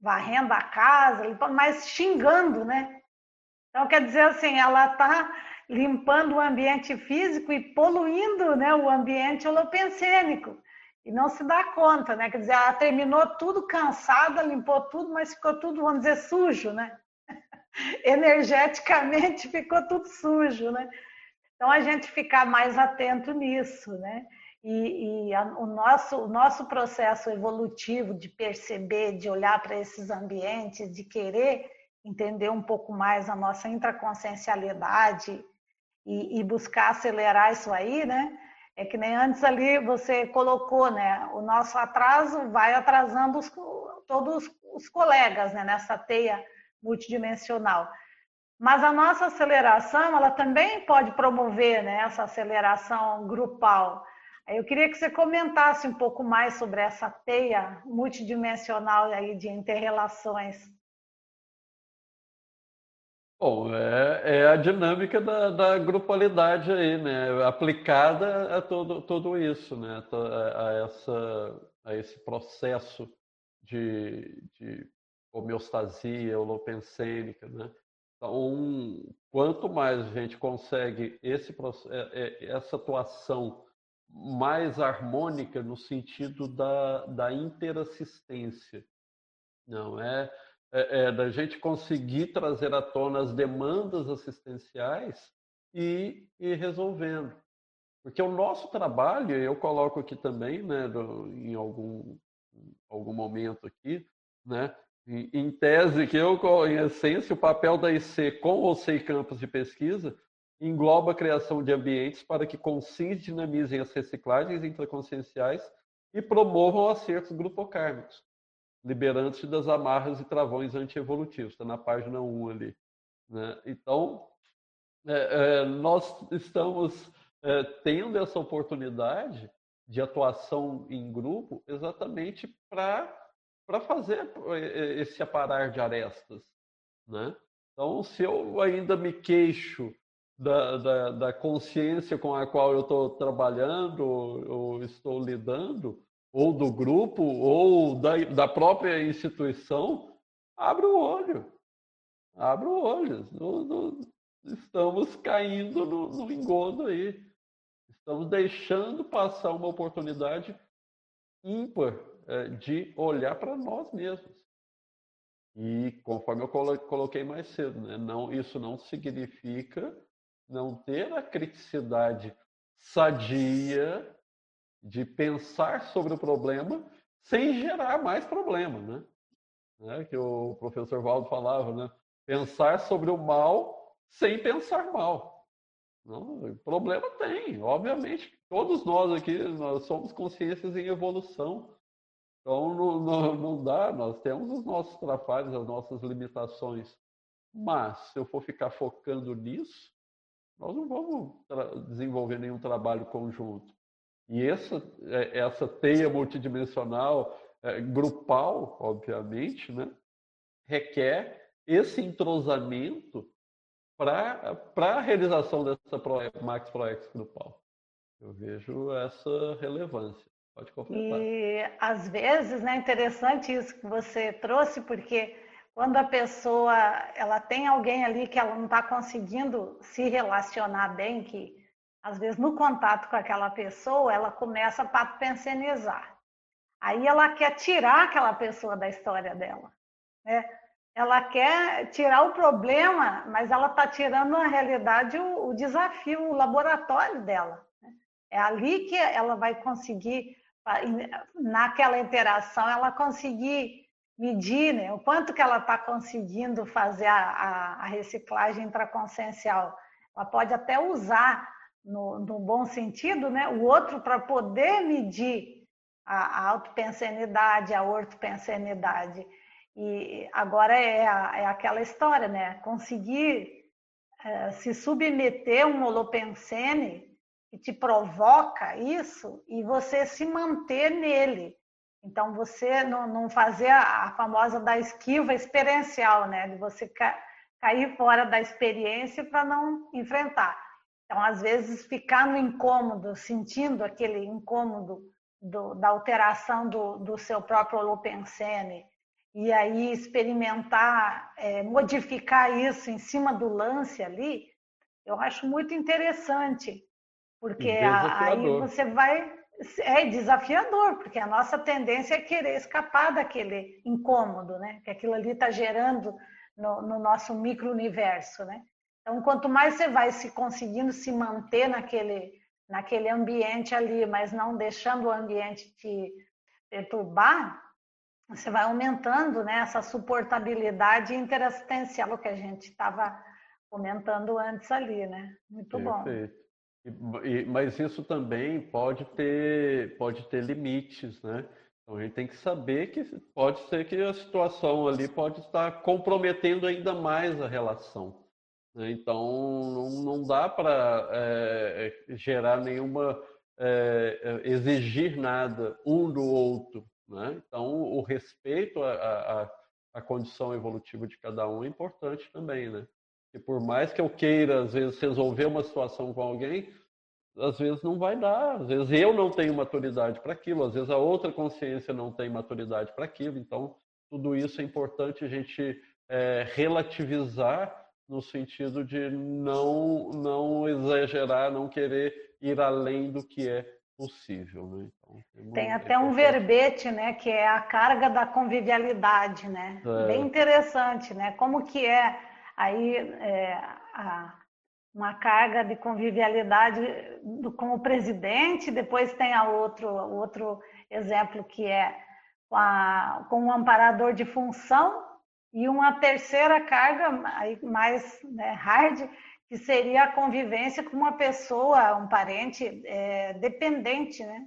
Varrendo a casa, mas xingando, né? Então, quer dizer assim, ela está limpando o ambiente físico e poluindo né, o ambiente holopensênico. E não se dá conta, né? Quer dizer, ela terminou tudo cansada, limpou tudo, mas ficou tudo, vamos dizer, sujo, né? [LAUGHS] Energeticamente ficou tudo sujo, né? Então, a gente ficar mais atento nisso, né? E, e a, o, nosso, o nosso processo evolutivo de perceber, de olhar para esses ambientes, de querer entender um pouco mais a nossa intraconsciencialidade e, e buscar acelerar isso aí, né? É que nem antes ali você colocou, né? O nosso atraso vai atrasando os, todos os colegas né? nessa teia multidimensional. Mas a nossa aceleração, ela também pode promover né? essa aceleração grupal. Eu queria que você comentasse um pouco mais sobre essa teia multidimensional aí de interrelações. Bom, é, é a dinâmica da, da, grupalidade aí, né? Aplicada a todo, tudo isso, né? A, essa, a esse processo de, de homeostasia holopensênica, né? Então, quanto mais a gente consegue esse, é, é, essa atuação mais harmônica no sentido da, da interassistência. Não é, é, é da gente conseguir trazer à tona as demandas assistenciais e ir resolvendo. Porque o nosso trabalho, eu coloco aqui também, né, em algum, algum momento aqui, né, em, em tese que eu, em essência, o papel da IC com ou sem campos de pesquisa engloba a criação de ambientes para que conscientes dinamizem as reciclagens intraconscienciais e promovam acertos grupocármicos, liberando-se das amarras e travões antievolutivos. Está na página 1 ali. Né? Então, é, é, nós estamos é, tendo essa oportunidade de atuação em grupo exatamente para fazer é, esse aparar de arestas. Né? Então, se eu ainda me queixo da, da, da, consciência com a qual eu estou trabalhando ou, ou, estou lidando, ou do grupo, ou da, da própria instituição, abre o olho. Abre o olho. Não, não, estamos caindo no, no engodo aí. Estamos deixando passar uma oportunidade ímpar é, de olhar para nós mesmos. E conforme eu coloquei mais cedo, né, não, isso não significa não ter a criticidade sadia de pensar sobre o problema sem gerar mais problema, né? né? Que o professor Valdo falava, né? Pensar sobre o mal sem pensar mal. Não, problema tem, obviamente. Todos nós aqui nós somos consciências em evolução. Então não, não, não dá, nós temos os nossos trapalhos, as nossas limitações. Mas se eu for ficar focando nisso, nós não vamos desenvolver nenhum trabalho conjunto. E essa, é, essa teia multidimensional, é, grupal, obviamente, né, requer esse entrosamento para a realização dessa Max ProEx grupal. Eu vejo essa relevância. Pode completar. E às vezes, né, interessante isso que você trouxe, porque quando a pessoa ela tem alguém ali que ela não está conseguindo se relacionar bem, que às vezes no contato com aquela pessoa ela começa a papensenizar. Aí ela quer tirar aquela pessoa da história dela. Né? Ela quer tirar o problema, mas ela está tirando na realidade o, o, desafio, o laboratório dela. Né? É ali que ela vai conseguir, naquela interação, ela conseguir medir né, o quanto que ela está conseguindo fazer a, a, a reciclagem intraconsciencial. Ela pode até usar no, no bom sentido, né? O outro para poder medir a, a autopensenidade, a ortopensenidade. E agora é, é aquela história, né? Conseguir é, se submeter a um holopensene que te provoca isso e você se manter nele. Então, você não, não fazer a, famosa da esquiva experiencial, né? De você ca, cair fora da experiência para não enfrentar. Então, às vezes, ficar no incômodo, sentindo aquele incômodo do, da alteração do, do seu próprio holopensene, e aí experimentar, é, modificar isso em cima do lance ali, eu acho muito interessante, porque aí você vai. É desafiador, porque a nossa tendência é querer escapar daquele incômodo, né? Que aquilo ali está gerando no, no nosso micro-universo, né? Então, quanto mais você vai se conseguindo se manter naquele, naquele ambiente ali, mas não deixando o ambiente te perturbar, você vai aumentando né, essa suportabilidade interassistencial que a gente estava comentando antes ali, né? Muito Perfeito. bom. Mas isso também pode ter, pode ter limites, né? Então a gente tem que saber que pode ser que a situação ali pode estar comprometendo ainda mais a relação. Né? Então, não, dá para é, é, gerar nenhuma. É, é, exigir nada um do outro. Né? Então, o respeito à, à, condição evolutiva de cada um é importante também. Né? E por mais que eu queira, às vezes, resolver uma situação com alguém, às vezes não vai dar. Às vezes eu não tenho maturidade para aquilo, às vezes a outra consciência não tem maturidade para aquilo. Então, tudo isso é importante a gente é, relativizar no sentido de não, não exagerar, não querer ir além do que é possível. Né? Então, tem até um verbete, né, que é a carga da convivialidade, né? É. Bem interessante, né? Como que é aí é, a, uma carga de convivialidade do, com o presidente, depois tem a outro, outro exemplo que é com, a, com o amparador de função, e uma terceira carga mais né, hard, que seria a convivência com uma pessoa, um parente é, dependente, né?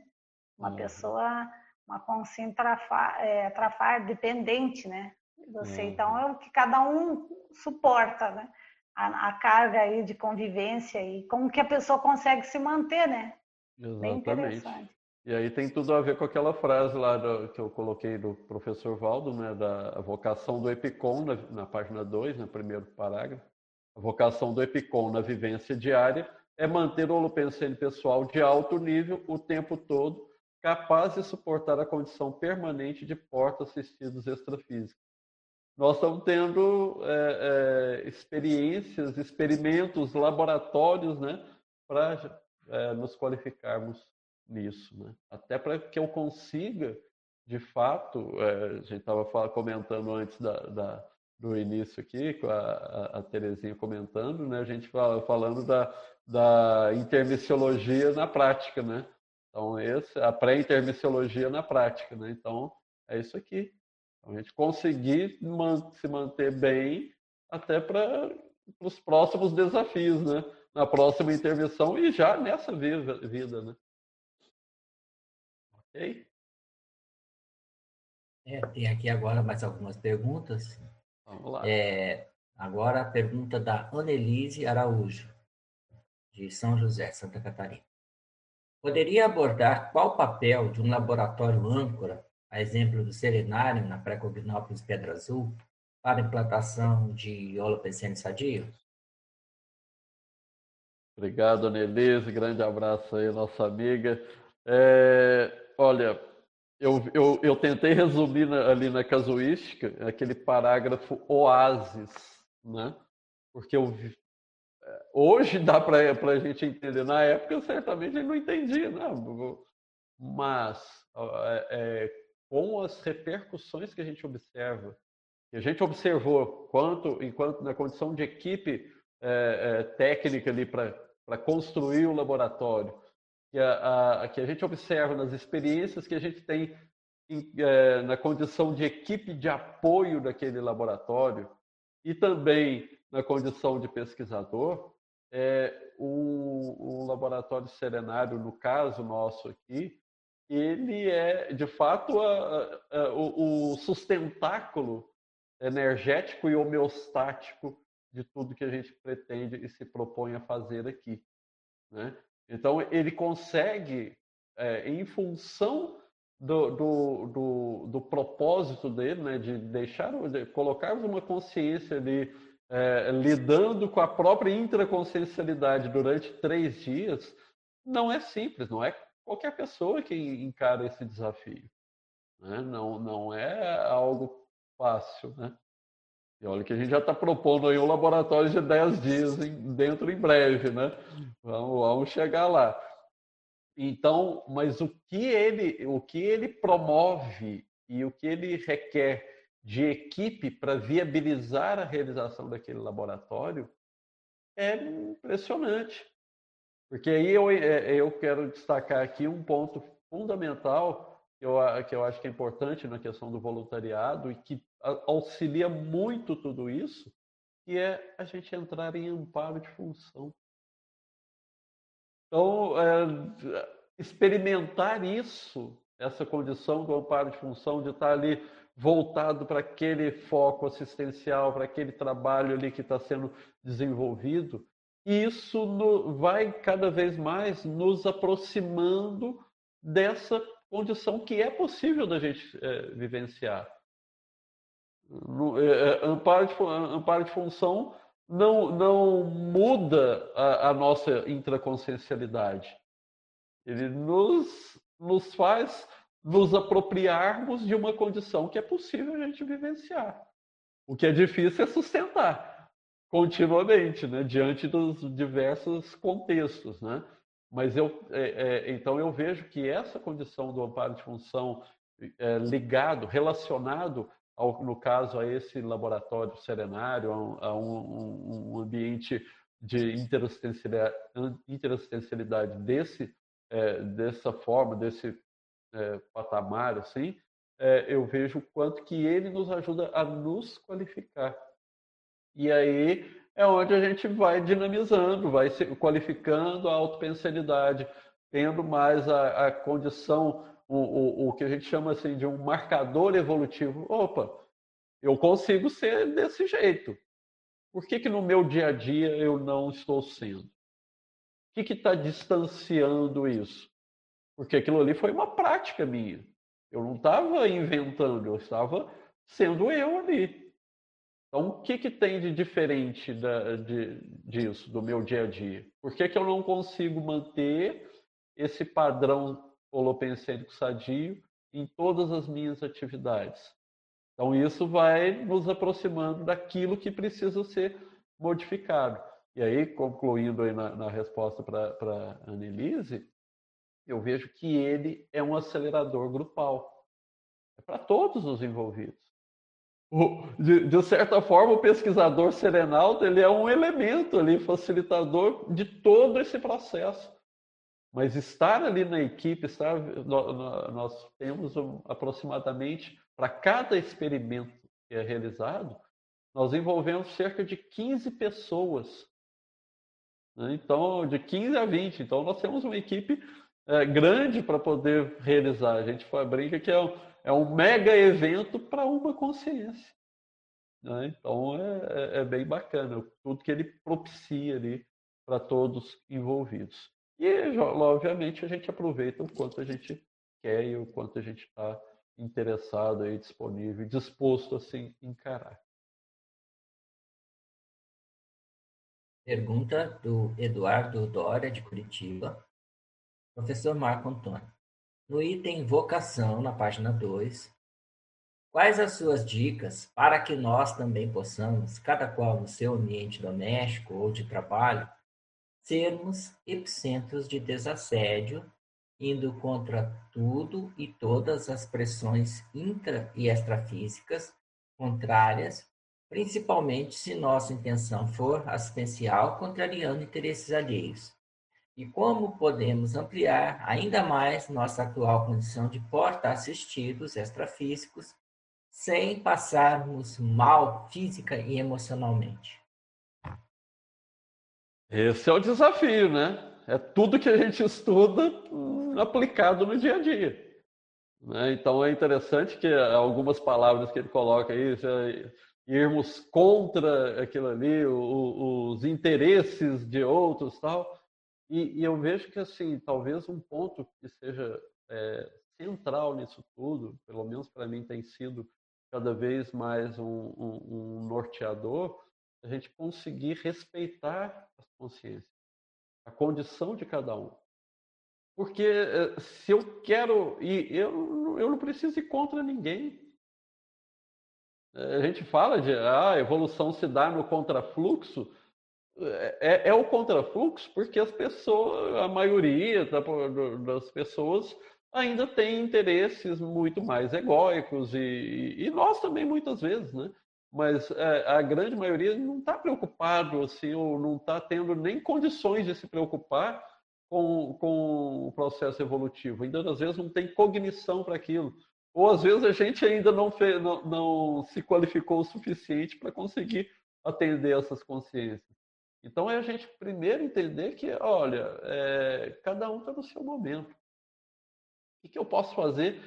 Uma uhum. pessoa, uma consciência trafar, é, trafar dependente, né? Você, uhum. então, é o que cada um suporta, né? A, a, carga aí de convivência e como que a pessoa consegue se manter, né? Exatamente. E aí tem tudo a ver com aquela frase lá do, que eu coloquei do professor Valdo, né, da vocação do Epicom, na, na página 2, no primeiro parágrafo. A vocação do Epicom na vivência diária é manter o holopensene pessoal de alto nível o tempo todo, capaz de suportar a condição permanente de porta assistidos extrafísicos. Nós estamos tendo é, é, experiências, experimentos, laboratórios, né, para é, nos qualificarmos nisso, né? Até para que eu consiga, de fato, é, a gente estava comentando antes da, da, do início aqui, com a, a, a Terezinha comentando, né? A gente fala, falando da, da intermissiologia na prática, né? Então, esse, a pré-intermissiologia na prática, né? Então, é isso aqui. Então, a gente conseguir man se manter bem até para os próximos desafios, né? Na próxima intervenção e já nessa vida, vida né? Ok? É, tem aqui agora mais algumas perguntas. Vamos lá. É, agora a pergunta da Annelise Araújo, de São José, Santa Catarina. Poderia abordar qual o papel de um laboratório âncora, a exemplo do Serenário, na pré-Cognópolis Pedra Azul, para implantação de holopensene sadio? Obrigado, Annelise. Grande abraço aí, nossa amiga. É, olha, eu, eu, eu tentei resumir na, ali na casuística aquele parágrafo oásis, né? Porque eu, hoje dá para a gente entender. Na época, certamente, ele não entendia, né? Mas, é, é, com as repercussões que a gente observa, que a gente observou quanto, enquanto na condição de equipe é, é, técnica ali para construir o laboratório, que a, a, que a gente observa nas experiências que a gente tem em, é, na condição de equipe de apoio daquele laboratório e também na condição de pesquisador, é, o, o laboratório serenário, no caso nosso aqui, ele é, de fato, a, a, o, o sustentáculo energético e homeostático de tudo que a gente pretende e se propõe a fazer aqui. Né? Então, ele consegue, é, em função do, do, do, do, propósito dele, né, de deixar, de colocarmos uma consciência ali, é, lidando com a própria intraconsciencialidade durante três dias, não é simples, não é qualquer pessoa que encara esse desafio. Né? Não, não é algo fácil. Né? E olha que a gente já está propondo aí um laboratório de 10 dias em, dentro em breve, né? Vamos, vamos chegar lá. Então, mas o que ele, o que ele promove e o que ele requer de equipe para viabilizar a realização daquele laboratório é impressionante. Porque aí eu, é, eu quero destacar aqui um ponto fundamental que eu, que eu acho que é importante na questão do voluntariado e que auxilia muito tudo isso, que é a gente entrar em amparo de função. Então, é, experimentar isso, essa condição do amparo de função, de estar ali voltado para aquele foco assistencial, para aquele trabalho ali que está sendo desenvolvido, isso no, vai cada vez mais nos aproximando dessa condição que é possível da gente é, vivenciar. No, é, amparo, de, amparo de função não, não muda a, a nossa intraconsciencialidade. Ele nos, nos faz nos apropriarmos de uma condição que é possível a gente vivenciar. O que é difícil é sustentar continuamente, né, diante dos diversos contextos, né? Mas eu, é, é, então eu vejo que essa condição do amparo de função é, ligado, relacionado ao, no caso a esse laboratório serenário, a um, um, um ambiente de interassistencialidade desse, é, dessa forma, desse é, patamar, assim, é, eu vejo o quanto que ele nos ajuda a nos qualificar. E aí é onde a gente vai dinamizando, vai se qualificando a autopensalidade, tendo mais a, a condição, o, o, o, que a gente chama assim de um marcador evolutivo. Opa, eu consigo ser desse jeito. Por que, que no meu dia a dia eu não estou sendo? O que está distanciando isso? Porque aquilo ali foi uma prática minha. Eu não estava inventando, eu estava sendo eu ali. Então, o que, que tem de diferente da, de, disso, do meu dia a dia? Por que, que eu não consigo manter esse padrão holopensênico sadio em todas as minhas atividades? Então, isso vai nos aproximando daquilo que precisa ser modificado. E aí, concluindo aí na, na resposta para a Annelise, eu vejo que ele é um acelerador grupal. É para todos os envolvidos. De, de, certa forma, o pesquisador serenalto ele é um elemento ali, facilitador de todo esse processo. Mas estar ali na equipe, nós temos aproximadamente, para cada experimento que é realizado, nós envolvemos cerca de 15 pessoas. Né? Então, de 15 a 20. Então, nós temos uma equipe é, grande para poder realizar. A gente brinca que é um, é um mega evento para uma consciência. Né? Então, é, é, é bem bacana tudo que ele propicia ali para todos envolvidos. E, obviamente, a gente aproveita o quanto a gente quer e o quanto a gente está interessado e disponível, disposto a encarar. Pergunta do Eduardo Dória, de Curitiba. Professor Marco Antônio, no item vocação, na página 2, quais as suas dicas para que nós também possamos, cada qual no seu ambiente doméstico ou de trabalho, sermos epicentros de desassédio, indo contra tudo e todas as pressões intra e extrafísicas contrárias, principalmente se nossa intenção for assistencial, contrariando interesses alheios. E como podemos ampliar ainda mais nossa atual condição de porta-assistidos extrafísicos sem passarmos mal física e emocionalmente? Esse é o desafio, né? É tudo que a gente estuda hum, aplicado no dia a dia. Né? Então é interessante que algumas palavras que ele coloca aí, irmos contra aquilo ali, os interesses de outros tal. E, e eu vejo que assim, talvez um ponto que seja é, central nisso tudo, pelo menos para mim tem sido cada vez mais um, um, um norteador, a gente conseguir respeitar as consciências, a condição de cada um. Porque eh, se eu quero ir, eu, eu não preciso ir contra ninguém. A gente fala de ah, a evolução se dá no contrafluxo. É, é o contrafluxo porque as pessoas, a maioria das pessoas ainda tem interesses muito mais egóicos e, e nós também muitas vezes, né? mas é, a grande maioria não está preocupado assim, ou não está tendo nem condições de se preocupar com, com o processo evolutivo. Ainda às vezes não tem cognição para aquilo. Ou às vezes a gente ainda não, fez, não, não se qualificou o suficiente para conseguir atender essas consciências. Então é a gente primeiro entender que, olha, é, cada um está no seu momento. O que, eu posso fazer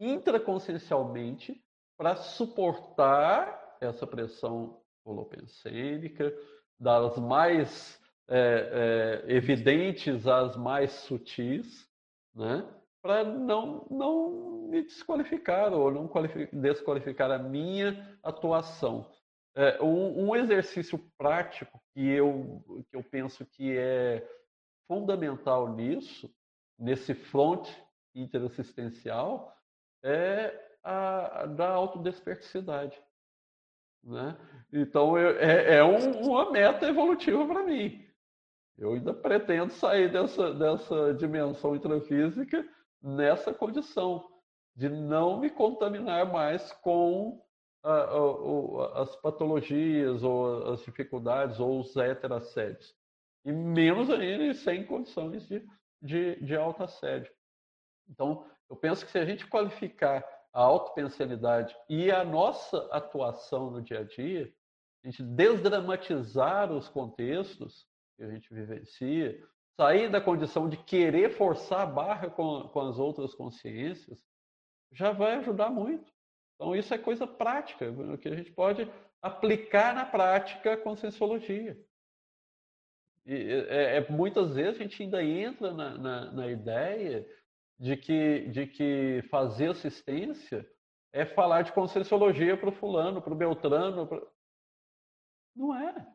intraconsciencialmente para suportar essa pressão holopensênica, das mais é, é, evidentes às mais sutis, né? para não, não me desqualificar ou não desqualificar a minha atuação. É, um, um, exercício prático que eu, que eu penso que é fundamental nisso, nesse front interassistencial, é a, a da autodesperticidade. Né? Então, eu, é, é um, uma meta evolutiva para mim. Eu ainda pretendo sair dessa, dessa dimensão intrafísica nessa condição de não me contaminar mais com a, as patologias ou as dificuldades ou os heterassédios. E menos ainda sem condições de, de, de alta assédio. Então, eu penso que se a gente qualificar a autopensialidade e a nossa atuação no dia a dia, a gente desdramatizar os contextos que a gente vivencia, sair da condição de querer forçar a barra com, com as outras consciências, já vai ajudar muito. Então, isso é coisa prática, que a gente pode aplicar na prática a conscienciologia. E, é, é, muitas vezes a gente ainda entra na, na, na ideia de que, de que fazer assistência é falar de conscienciologia para o fulano, para o Beltrano. Pra... Não é.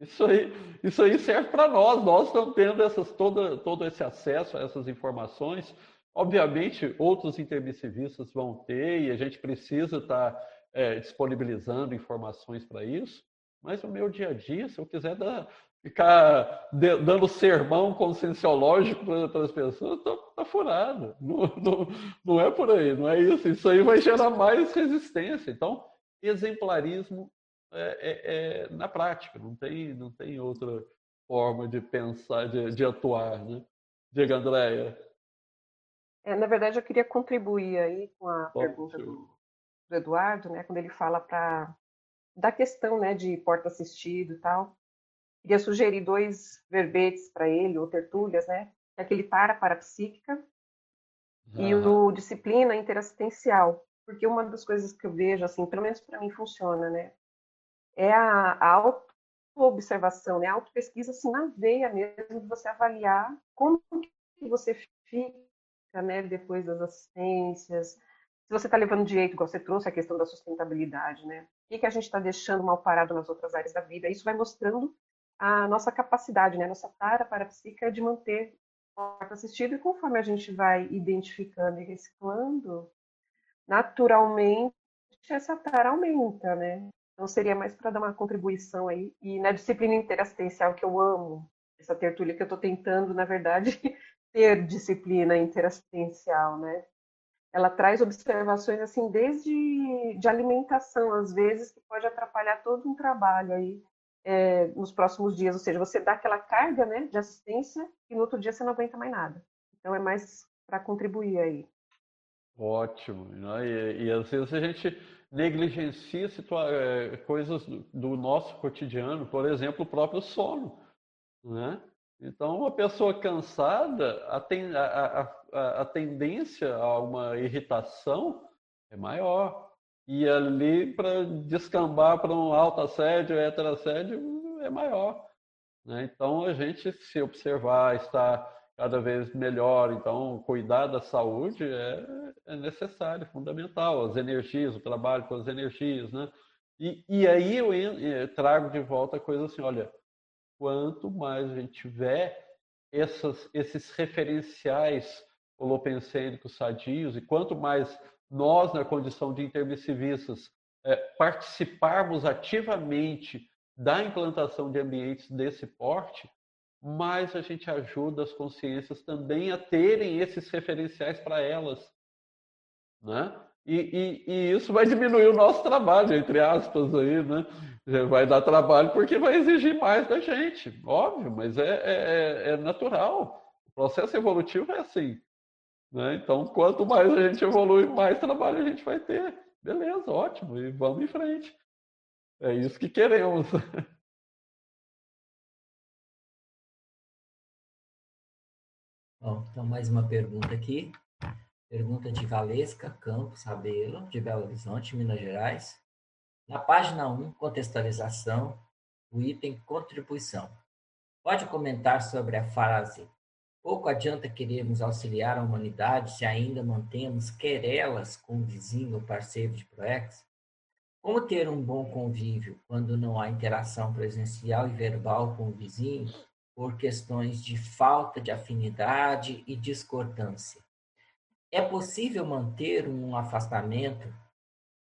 Isso aí, isso aí serve para nós. Nós estamos tendo essas, todo esse acesso a essas informações. Obviamente, outros intermissivistas vão ter e a gente precisa estar tá é, disponibilizando informações para isso, mas no meu dia a dia, se eu quiser dar, ficar de, dando sermão conscienciológico para as pessoas, tá furado. [LAUGHS] Não, não, não é por aí, não é isso. Isso aí vai gerar mais resistência. Então, exemplarismo é, é, é na prática, não tem, não tem outra forma de pensar, de, de atuar. Né? Diga, Andréia. É, na verdade, eu queria contribuir aí com a Bom, pergunta do, do, Eduardo, né, quando ele fala para da questão né, de porta assistido e tal. Queria sugerir dois verbetes para ele, ou tertúlias, né? É aquele para parapsíquica e o disciplina interassistencial. Porque uma das coisas que eu vejo, assim, pelo menos para mim funciona, né? É a, a auto-observação, né? A auto-pesquisa, assim, na veia mesmo, de você avaliar como que você fica, né? Depois das assistências, se você está levando direito, igual você trouxe a questão da sustentabilidade, né? O que, que a gente está deixando mal parado nas outras áreas da vida? Isso vai mostrando a nossa capacidade, né, a nossa tara parapsíquica de manter o assistido e conforme a gente vai identificando e reciclando, naturalmente essa tara aumenta, né? Então seria mais para dar uma contribuição aí e na disciplina interassistencial que eu amo, essa tertúlia que eu estou tentando, na verdade, [LAUGHS] ter disciplina interassistencial, né? Ela traz observações assim desde de alimentação às vezes que pode atrapalhar todo um trabalho aí é, nos próximos dias, ou seja, você dá aquela carga né, de assistência e no outro dia você não aguenta mais nada. Então é mais para contribuir aí. Ótimo. Né? E, e, às vezes a gente negligencia é, coisas do nosso cotidiano, por exemplo, o próprio sono. Né? Então, uma pessoa cansada, a, ten, a, a, a tendência a uma irritação é maior. E ali, para descambar para um alto assédio, assédio é maior. Né? Então, a gente se observar, estar cada vez melhor, então, cuidar da saúde é, é necessário, fundamental. As energias, o trabalho com as energias, né? E, e aí eu, eu trago de volta a coisa assim, olha, quanto mais a gente tiver essas, esses referenciais holopensênicos sadios, e quanto mais nós, na condição de intermissivistas, é, participarmos ativamente da implantação de ambientes desse porte, mais a gente ajuda as consciências também a terem esses referenciais para elas. Né? E, e, e, isso vai diminuir o nosso trabalho, entre aspas, aí, né? Vai dar trabalho porque vai exigir mais da gente, óbvio, mas é, é, é natural. O processo evolutivo é assim. Né? Então, quanto mais a gente evolui, mais trabalho a gente vai ter. Beleza, ótimo, e vamos em frente. É isso que queremos. [LAUGHS] Bom, então mais uma pergunta aqui. Pergunta de Valesca Campos Rabelo, de Belo Horizonte, Minas Gerais. Na página 1, contextualização, o item contribuição. Pode comentar sobre a frase Pouco adianta querermos auxiliar a humanidade se ainda mantemos querelas com o vizinho ou parceiro de ProEx. Como ter um bom convívio quando não há interação presencial e verbal com o vizinho por questões de falta de afinidade e discordância? É possível manter um afastamento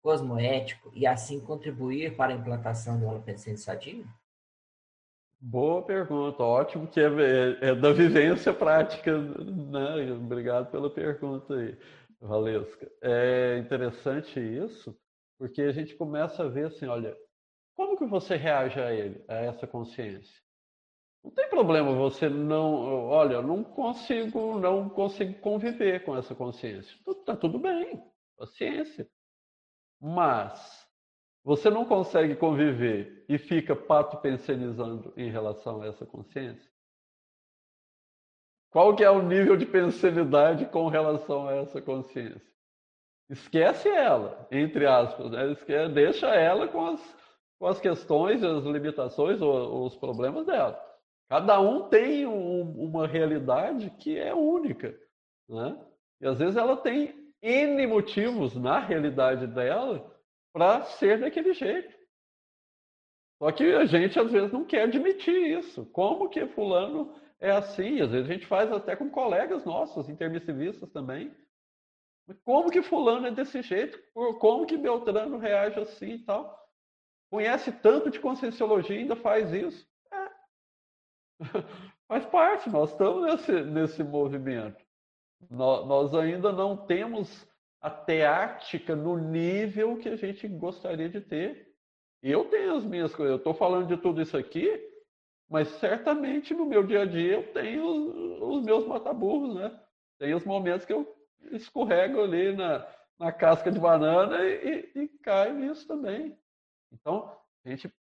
cosmoético e assim contribuir para a implantação do holopensene sadio? Boa pergunta, ótimo que é, é, é, da vivência prática, né? Obrigado pela pergunta aí, Valesca. É interessante isso, porque a gente começa a ver assim, olha, como que você reage a ele, a essa consciência? Não tem problema você não, olha, não consigo, não consigo conviver com essa consciência. Tá tudo bem, paciência. Mas você não consegue conviver e fica pato pensionizando em relação a essa consciência? Qual que é o nível de pensionidade com relação a essa consciência? Esquece ela, entre aspas, né? Esquece, deixa ela com as, com as questões, as limitações ou, os problemas dela. Cada um tem um, uma realidade que é única, né? E às vezes ela tem N motivos na realidade dela para ser daquele jeito. Só que a gente às vezes não quer admitir isso. Como que fulano é assim? Às vezes a gente faz até com colegas nossos, intermissivistas também. Como que fulano é desse jeito? Como que Beltrano reage assim e tal? Conhece tanto de conscienciologia e ainda faz isso? [LAUGHS] Faz parte, nós estamos nesse, nesse movimento. Nós, nós ainda não temos a teática no nível que a gente gostaria de ter. Eu tenho as minhas coisas, eu estou falando de tudo isso aqui, mas certamente no meu dia a dia eu tenho os, os meus mataburros, né? Tem os momentos que eu escorrego ali na, na casca de banana e, e, e cai nisso também. Então, a gente,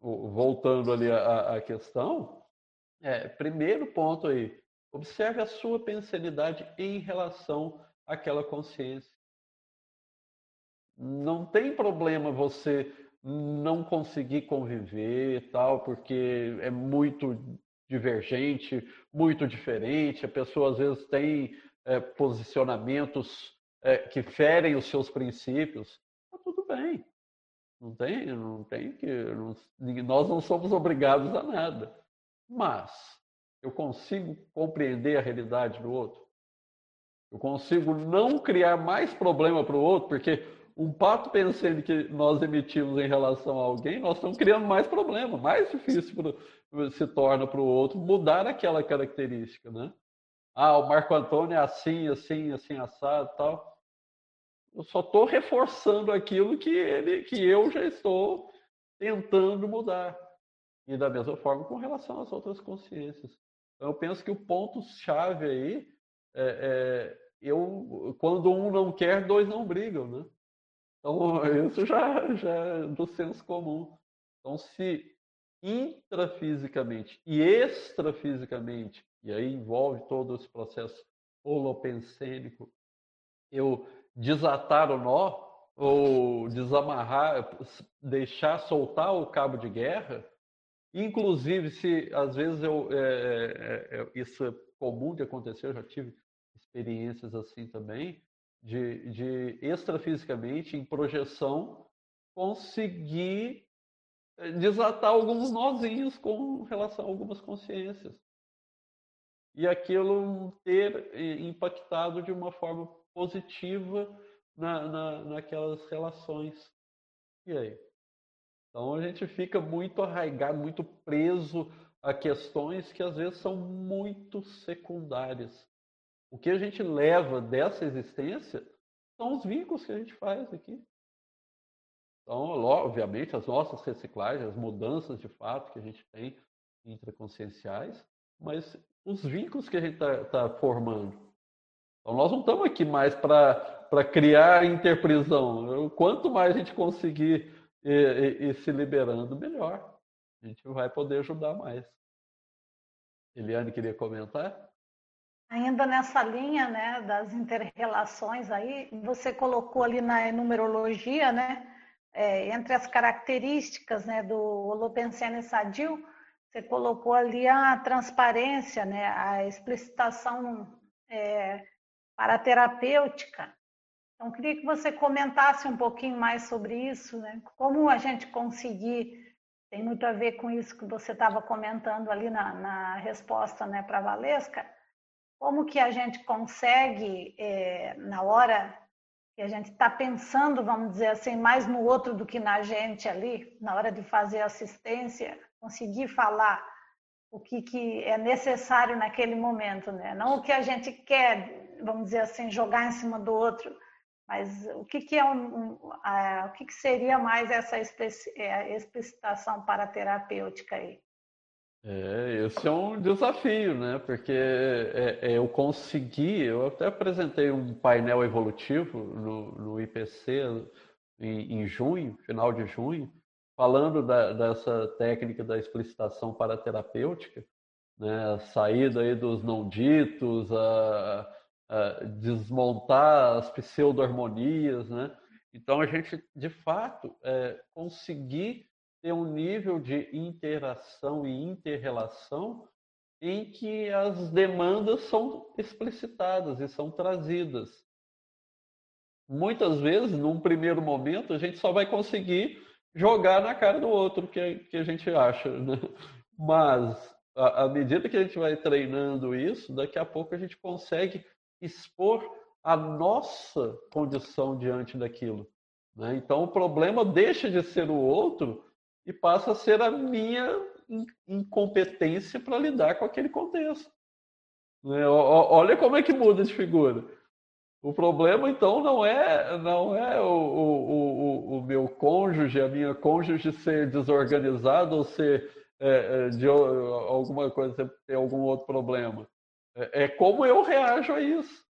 voltando ali à, à questão, é, primeiro ponto aí, observe a sua pensanidade em relação àquela consciência. Não tem problema você não conseguir conviver e tal, porque é muito divergente, muito diferente. A pessoa às vezes tem é, posicionamentos é, que ferem os seus princípios. Tá tudo bem. Não tem, não tem que. Não, nós não somos obrigados a nada. Mas eu consigo compreender a realidade do outro. Eu consigo não criar mais problema para o outro, porque um pato pensando que nós emitimos em relação a alguém, nós estamos criando mais problema, mais difícil pro, se torna para o outro mudar aquela característica, né? Ah, o Marco Antônio é assim, assim, assim, assado tal. Eu só estou reforçando aquilo que, ele, que eu já estou tentando mudar. E da mesma forma com relação às outras consciências. Então, eu penso que o ponto-chave aí é, é eu, quando um não quer, dois não brigam, né? Então, [LAUGHS] isso já, já é do senso comum. Então, se intrafisicamente e extrafisicamente, e aí envolve todo esse processo holopensênico, eu desatar o nó, ou desamarrar, deixar soltar o cabo de guerra, inclusive se às vezes eu, é, é, é, isso é comum de acontecer, eu já tive experiências assim também, de, de extrafisicamente, em projeção, conseguir eh, desatar alguns nozinhos com relação a algumas consciências. E aquilo ter impactado de uma forma positiva na, na, naquelas relações. E aí? Então a gente fica muito arraigado, muito preso a questões que às vezes são muito secundárias. O que a gente leva dessa existência são os vínculos que a gente faz aqui. Então, obviamente, as nossas reciclagens, as mudanças de fato que a gente tem intraconscienciais, mas os vínculos que a gente está tá formando. Então, nós não estamos aqui mais para criar interprisão. Quanto mais a gente conseguir ir, ir, ir se liberando, melhor. A gente vai poder ajudar mais. Eliane queria comentar? Ainda nessa linha né, das interrelações aí, você colocou ali na numerologia, né, é, entre as características né, do Holopensene sadio, você colocou ali a transparência, né, a explicitação é, paraterapêutica. Então, queria que você comentasse um pouquinho mais sobre isso, né? como a gente conseguir, tem muito a ver com isso que você estava comentando ali na, na resposta né, para a Valesca, como que a gente consegue, é, na hora que a gente está pensando, vamos dizer assim, mais no outro do que na gente ali, na hora de fazer assistência, conseguir falar o que, que é necessário naquele momento, né? Não o que a gente quer, vamos dizer assim, jogar em cima do outro, mas o que, que é um, um a, o que, que seria mais essa é, explicitação paraterapêutica aí? É, esse é um desafio, né? Porque é, é, eu consegui, eu até apresentei um painel evolutivo no, no IPC em, em, junho, final de junho, falando da, dessa técnica da explicitação paraterapêutica, né? A saída aí dos não ditos, a, a desmontar as pseudo-harmonias, né? Então a gente, de fato, é, conseguir ter um nível de interação e interrelação em que as demandas são explicitadas e são trazidas. Muitas vezes, num primeiro momento, a gente só vai conseguir jogar na cara do outro que, que a gente acha. Né? Mas, à medida que a gente vai treinando isso, daqui a pouco a gente consegue expor a nossa condição diante daquilo. Né? Então, o problema deixa de ser o outro e passa a ser a minha incompetência para lidar com aquele contexto. Né? Olha como é que muda de figura. O problema, então, não é, não é o, o, o, o meu cônjuge, a minha cônjuge ser desorganizado ou ser é, é de alguma coisa, ter algum outro problema. É, é como eu reajo a isso.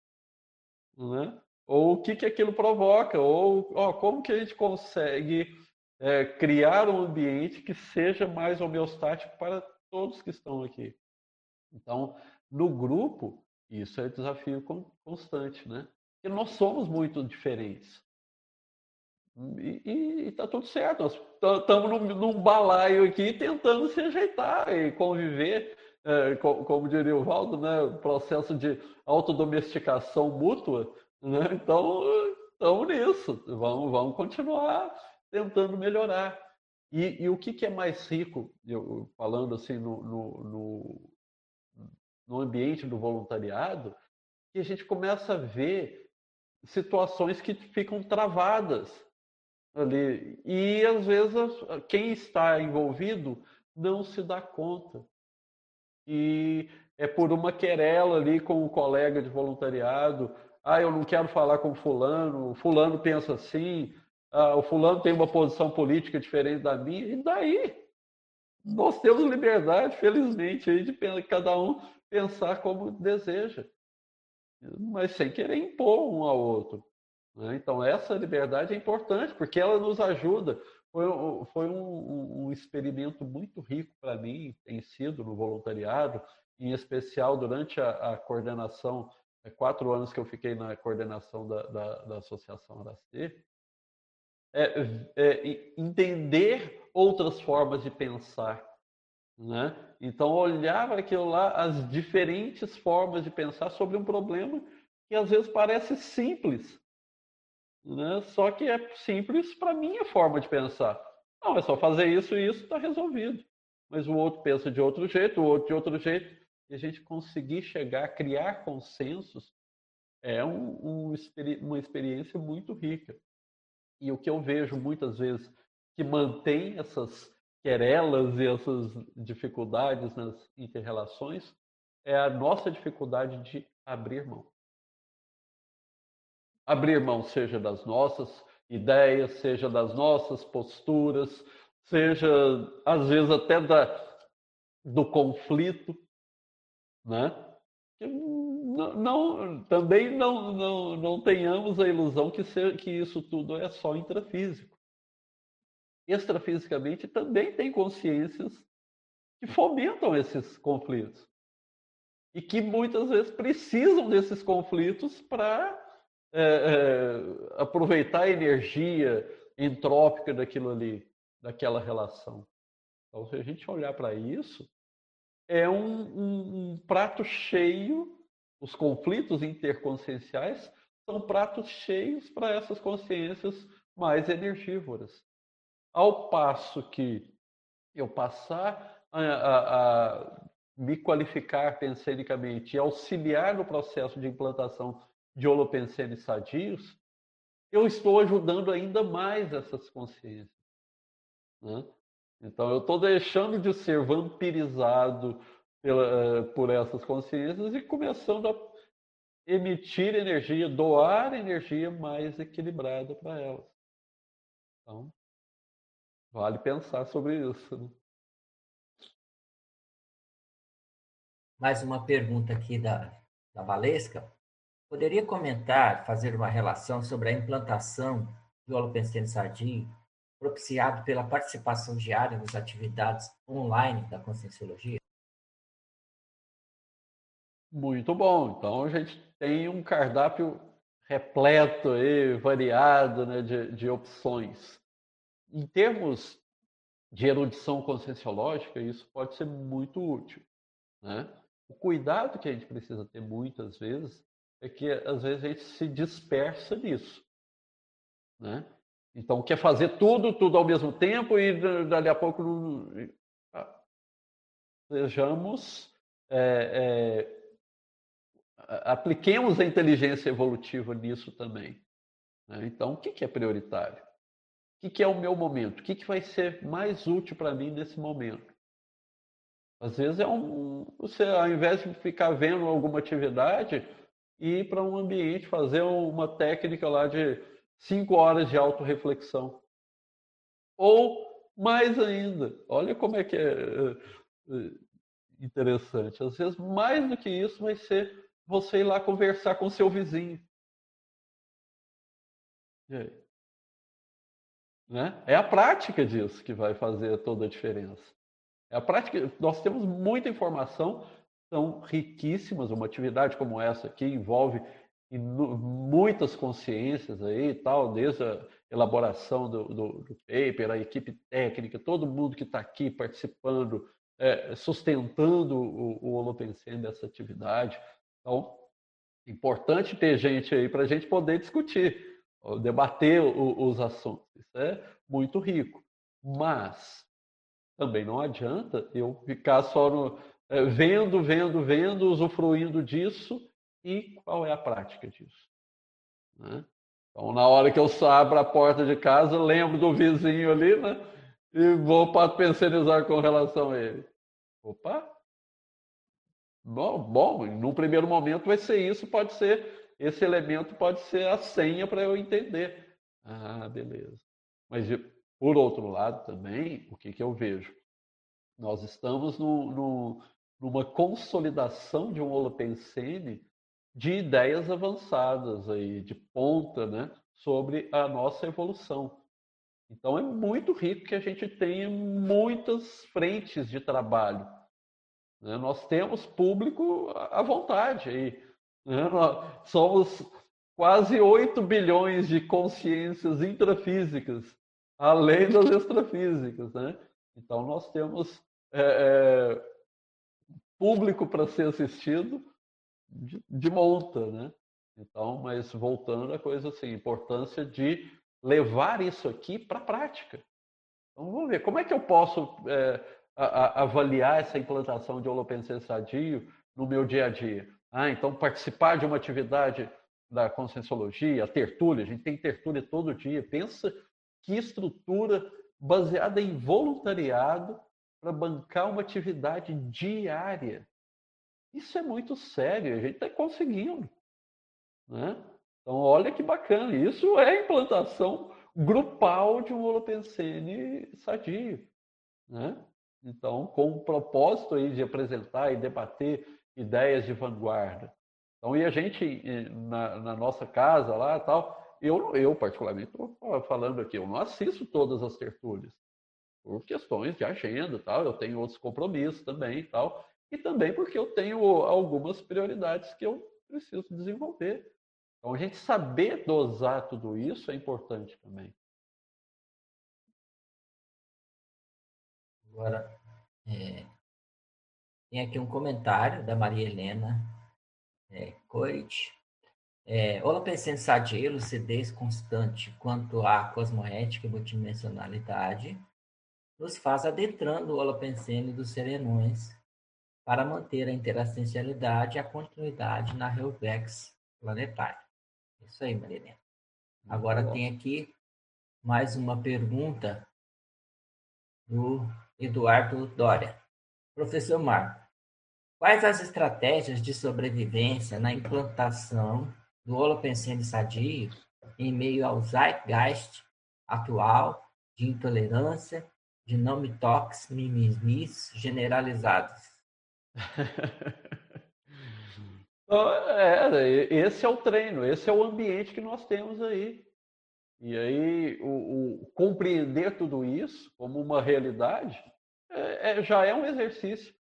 Né? Ou o que, que aquilo provoca, ou ó, como que a gente consegue é, criar um ambiente que seja mais homeostático para todos que estão aqui. Então, no grupo, isso é desafio constante, né? E nós somos muito diferentes. E está tudo certo. Nós estamos num, num, balaio aqui tentando se ajeitar e conviver, é, como, diria o Valdo, né? processo de autodomesticação mútua. Né? Então, estamos nisso. Vamos, vamos continuar tentando melhorar. E, e o que, que, é mais rico, eu, falando assim no, no, no, no ambiente do voluntariado, que a gente começa a ver situações que ficam travadas ali. E às vezes quem está envolvido não se dá conta. E é por uma querela ali com o um colega de voluntariado. Ah, eu não quero falar com fulano, fulano pensa assim, ah, o fulano tem uma posição política diferente da minha, e daí? Nós temos liberdade, felizmente, aí, de cada um pensar como deseja, mas sem querer impor um ao outro. Né? Então, essa liberdade é importante, porque ela nos ajuda. Foi, foi um, um experimento muito rico para mim, tem sido no voluntariado, em especial durante a, a coordenação, é, quatro anos que eu fiquei na coordenação da, da, da Associação Aracê, é, é, entender outras formas de pensar. Né? Então, olhar aquilo lá, as diferentes formas de pensar sobre um problema que às vezes parece simples, né? só que é simples para minha forma de pensar. Não, é só fazer isso e isso está resolvido. Mas o outro pensa de outro jeito, o outro de outro jeito. E a gente conseguir chegar a criar consensos é um, um, uma experiência muito rica. E o que eu vejo muitas vezes que mantém essas querelas e essas dificuldades nas interrelações é a nossa dificuldade de abrir mão. Abrir mão, seja das nossas ideias, seja das nossas posturas, seja às vezes até da, do conflito, né? não, não, também não, não, não tenhamos a ilusão que, ser, que isso tudo é só intrafísico. Extrafisicamente também tem consciências que fomentam esses conflitos e que muitas vezes precisam desses conflitos para é, é, aproveitar a energia entrópica daquilo ali, daquela relação. Então, se a gente olhar para isso, é um, um, um prato cheio os conflitos interconscienciais são pratos cheios para essas consciências mais energívoras. Ao passo que eu passar a, a, a me qualificar pensenicamente e auxiliar no processo de implantação de holopensenes sadios, eu estou ajudando ainda mais essas consciências. Né? Então, eu estou deixando de ser vampirizado pela, eh, por essas consciências e começando a emitir energia, doar energia mais equilibrada para elas. Então, vale pensar sobre isso. Né? Mais uma pergunta aqui da, da Valesca. Poderia comentar, fazer uma relação sobre a implantação do holopensene sadio propiciado pela participação diária nas atividades online da Conscienciologia? Muito bom. Então a gente tem um cardápio repleto e variado né, de, de opções. Em termos de erudição conscienciológica, isso pode ser muito útil. Né? O cuidado que a gente precisa ter muitas vezes é que às vezes a gente se dispersa nisso. Né? Então quer fazer tudo, tudo ao mesmo tempo e dali a pouco ah, sejamos é, é, apliquemos a inteligência evolutiva nisso também. Né? Então, o que é prioritário? O que é o meu momento? O que vai ser mais útil para mim nesse momento? Às vezes é um. Você, ao invés de ficar vendo alguma atividade, ir para um ambiente, fazer uma técnica lá de cinco horas de autorreflexão. Ou mais ainda, olha como é que é, é, é interessante. Às vezes, mais do que isso, vai ser você ir lá conversar com seu vizinho. Né? É a prática disso que vai fazer toda a diferença. É a prática. Nós temos muita informação, são riquíssimas. Uma atividade como essa aqui envolve muitas consciências aí, tal, desde a elaboração do, do, do paper, a equipe técnica, todo mundo que está aqui participando, é, sustentando o, o Holopensene dessa atividade. Então, importante ter gente aí para a gente poder discutir, debater o, os assuntos. Isso é muito rico. Mas também não adianta eu ficar só no, é, vendo, vendo, vendo, usufruindo disso e qual é a prática disso. Né? Então, na hora que eu abro a porta de casa, lembro do vizinho ali, né? E vou para pensionizar com relação a ele. Opa! Bom, bom, num primeiro momento vai ser isso, pode ser, esse elemento pode ser a senha para eu entender. Ah, beleza. Mas, por outro lado, também, o que, que eu vejo? Nós estamos no, no, numa consolidação de um holopensene de ideias avançadas aí, de ponta, né, sobre a nossa evolução. Então é muito rico que a gente tenha muitas frentes de trabalho. Né? Nós temos público à vontade aí. Né? Nós somos quase 8 bilhões de consciências intrafísicas, além das extrafísicas. Né? Então nós temos é, é, público para ser assistido de, de monta, né? Então, mas voltando à coisa assim, importância de levar isso aqui para a prática. Então, vamos ver, como é que eu posso é, a, a, avaliar essa implantação de holopensense sadio no meu dia a dia? Ah, então, participar de uma atividade da conscienciologia, a tertúlia, a gente tem tertúlia todo dia. Pensa que estrutura baseada em voluntariado para bancar uma atividade diária. Isso é muito sério, a gente está conseguindo. Né? Então, olha que bacana. Isso é implantação grupal de um holopensene sadio. Né? Então, com o propósito aí de apresentar e debater ideias de vanguarda. Então, e a gente, na, na nossa casa lá tal, eu, eu particularmente estou falando aqui, eu não assisto todas as tertúlias, por questões de agenda tal, eu tenho outros compromissos também tal, e também porque eu tenho algumas prioridades que eu preciso desenvolver. Então, a gente saber dosar tudo isso é importante também. Agora, é, tem aqui um comentário da Maria Helena é, Coit. É, Olá, pensando sadia, lucidez constante quanto à cosmoética e multidimensionalidade, nos faz adentrando o holopensene dos serenões para manter a interassencialidade e a continuidade na Helvex planetária. Isso aí, Marilena. Agora tem aqui mais uma pergunta do Eduardo Dória. Professor Marco, quais as estratégias de sobrevivência na implantação do holopensene sadio em meio ao zeitgeist atual de intolerância de não me toques, mimimis generalizados. [LAUGHS] é, esse é o treino, esse é o ambiente que nós temos aí. E aí, o, o compreender tudo isso como uma realidade é, é, já é um exercício.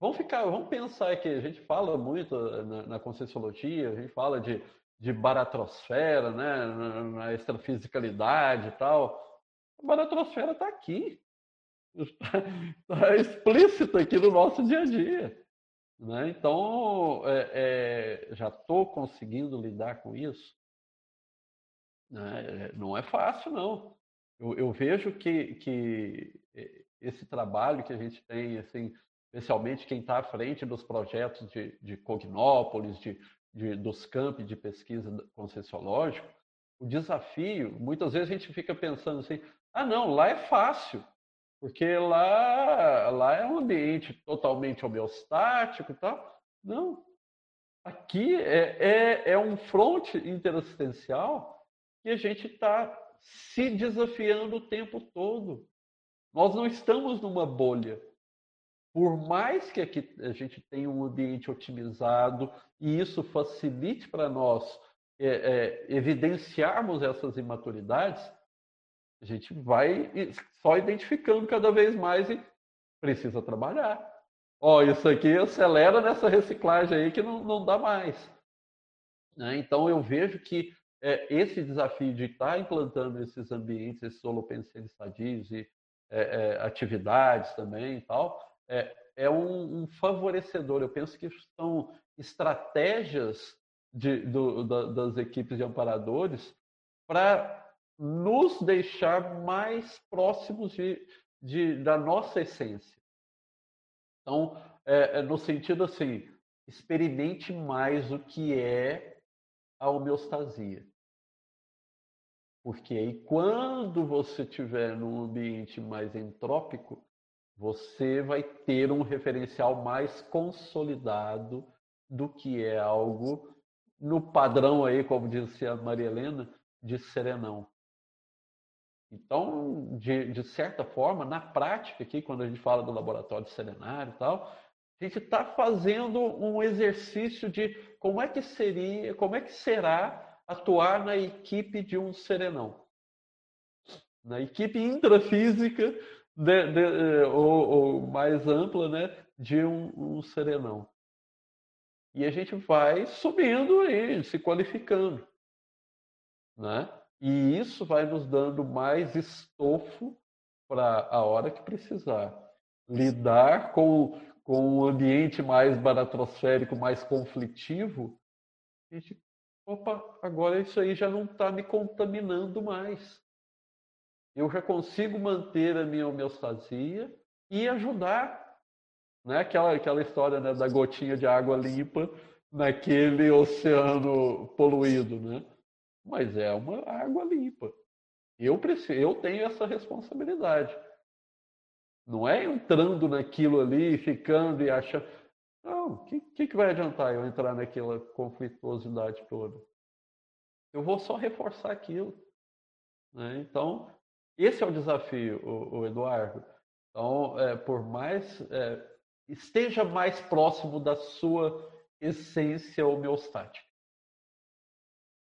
Vamos ficar, vamos pensar que a gente fala muito na, na Conscienciologia, a gente fala de, de baratrosfera, né, na, na extrafisicalidade e tal. A baratrosfera está aqui. Está [LAUGHS] explícito aqui no nosso dia a dia. Né? Então, é, é, já estou conseguindo lidar com isso. Né? Não é fácil, não. Eu, eu, vejo que, que esse trabalho que a gente tem, assim, especialmente quem está à frente dos projetos de, de Cognópolis, de de, dos campi de pesquisa conscienciológico, o desafio, muitas vezes a gente fica pensando assim, ah não, lá é fácil, porque lá, lá é um ambiente totalmente homeostático e tal. Não. Aqui é, é, é um fronte interassistencial que a gente está se desafiando o tempo todo. Nós não estamos numa bolha. Por mais que aqui a gente tenha um ambiente otimizado e isso facilite para nós é, é, evidenciarmos essas imaturidades, a gente vai só identificando cada vez mais e precisa trabalhar. Ó, isso aqui acelera nessa reciclagem aí que não, não dá mais. Né? Então eu vejo que é, esse desafio de estar implantando esses ambientes, esses holopensenes sadios e é, é, atividades também e tal, é, é um, um, favorecedor. Eu penso que são estratégias de, do, da, das equipes de amparadores para nos deixar mais próximos de, de, da nossa essência. Então, é, é, no sentido assim, experimente mais o que é a homeostasia. Porque aí, quando você estiver num ambiente mais entrópico, você vai ter um referencial mais consolidado do que é algo no padrão aí, como disse a Maria Helena, de serenão. Então, de, de certa forma, na prática aqui, quando a gente fala do laboratório serenário e tal, a gente está fazendo um exercício de como é que seria, como é que será atuar na equipe de um serenão. Na equipe intrafísica de, de, eh, ou, ou, mais ampla né, de um, um serenão. E a gente vai subindo aí, se qualificando. Né? E isso vai nos dando mais estofo para a hora que precisar. Lidar com, com um ambiente mais baratrosférico, mais conflitivo, a gente, opa, agora isso aí já não está me contaminando mais. Eu já consigo manter a minha homeostasia e ajudar. Né? Aquela, aquela história né, da gotinha de água limpa naquele oceano poluído. Né? Mas é uma água limpa. Eu, preciso, eu tenho essa responsabilidade. Não é entrando naquilo ali, ficando e achando. Não, o que, que, que vai adiantar eu entrar naquela conflituosidade toda? Eu vou só reforçar aquilo. Né? Então, esse é o desafio, o, o Eduardo. Então, é, por mais. É, esteja mais próximo da sua essência homeostática.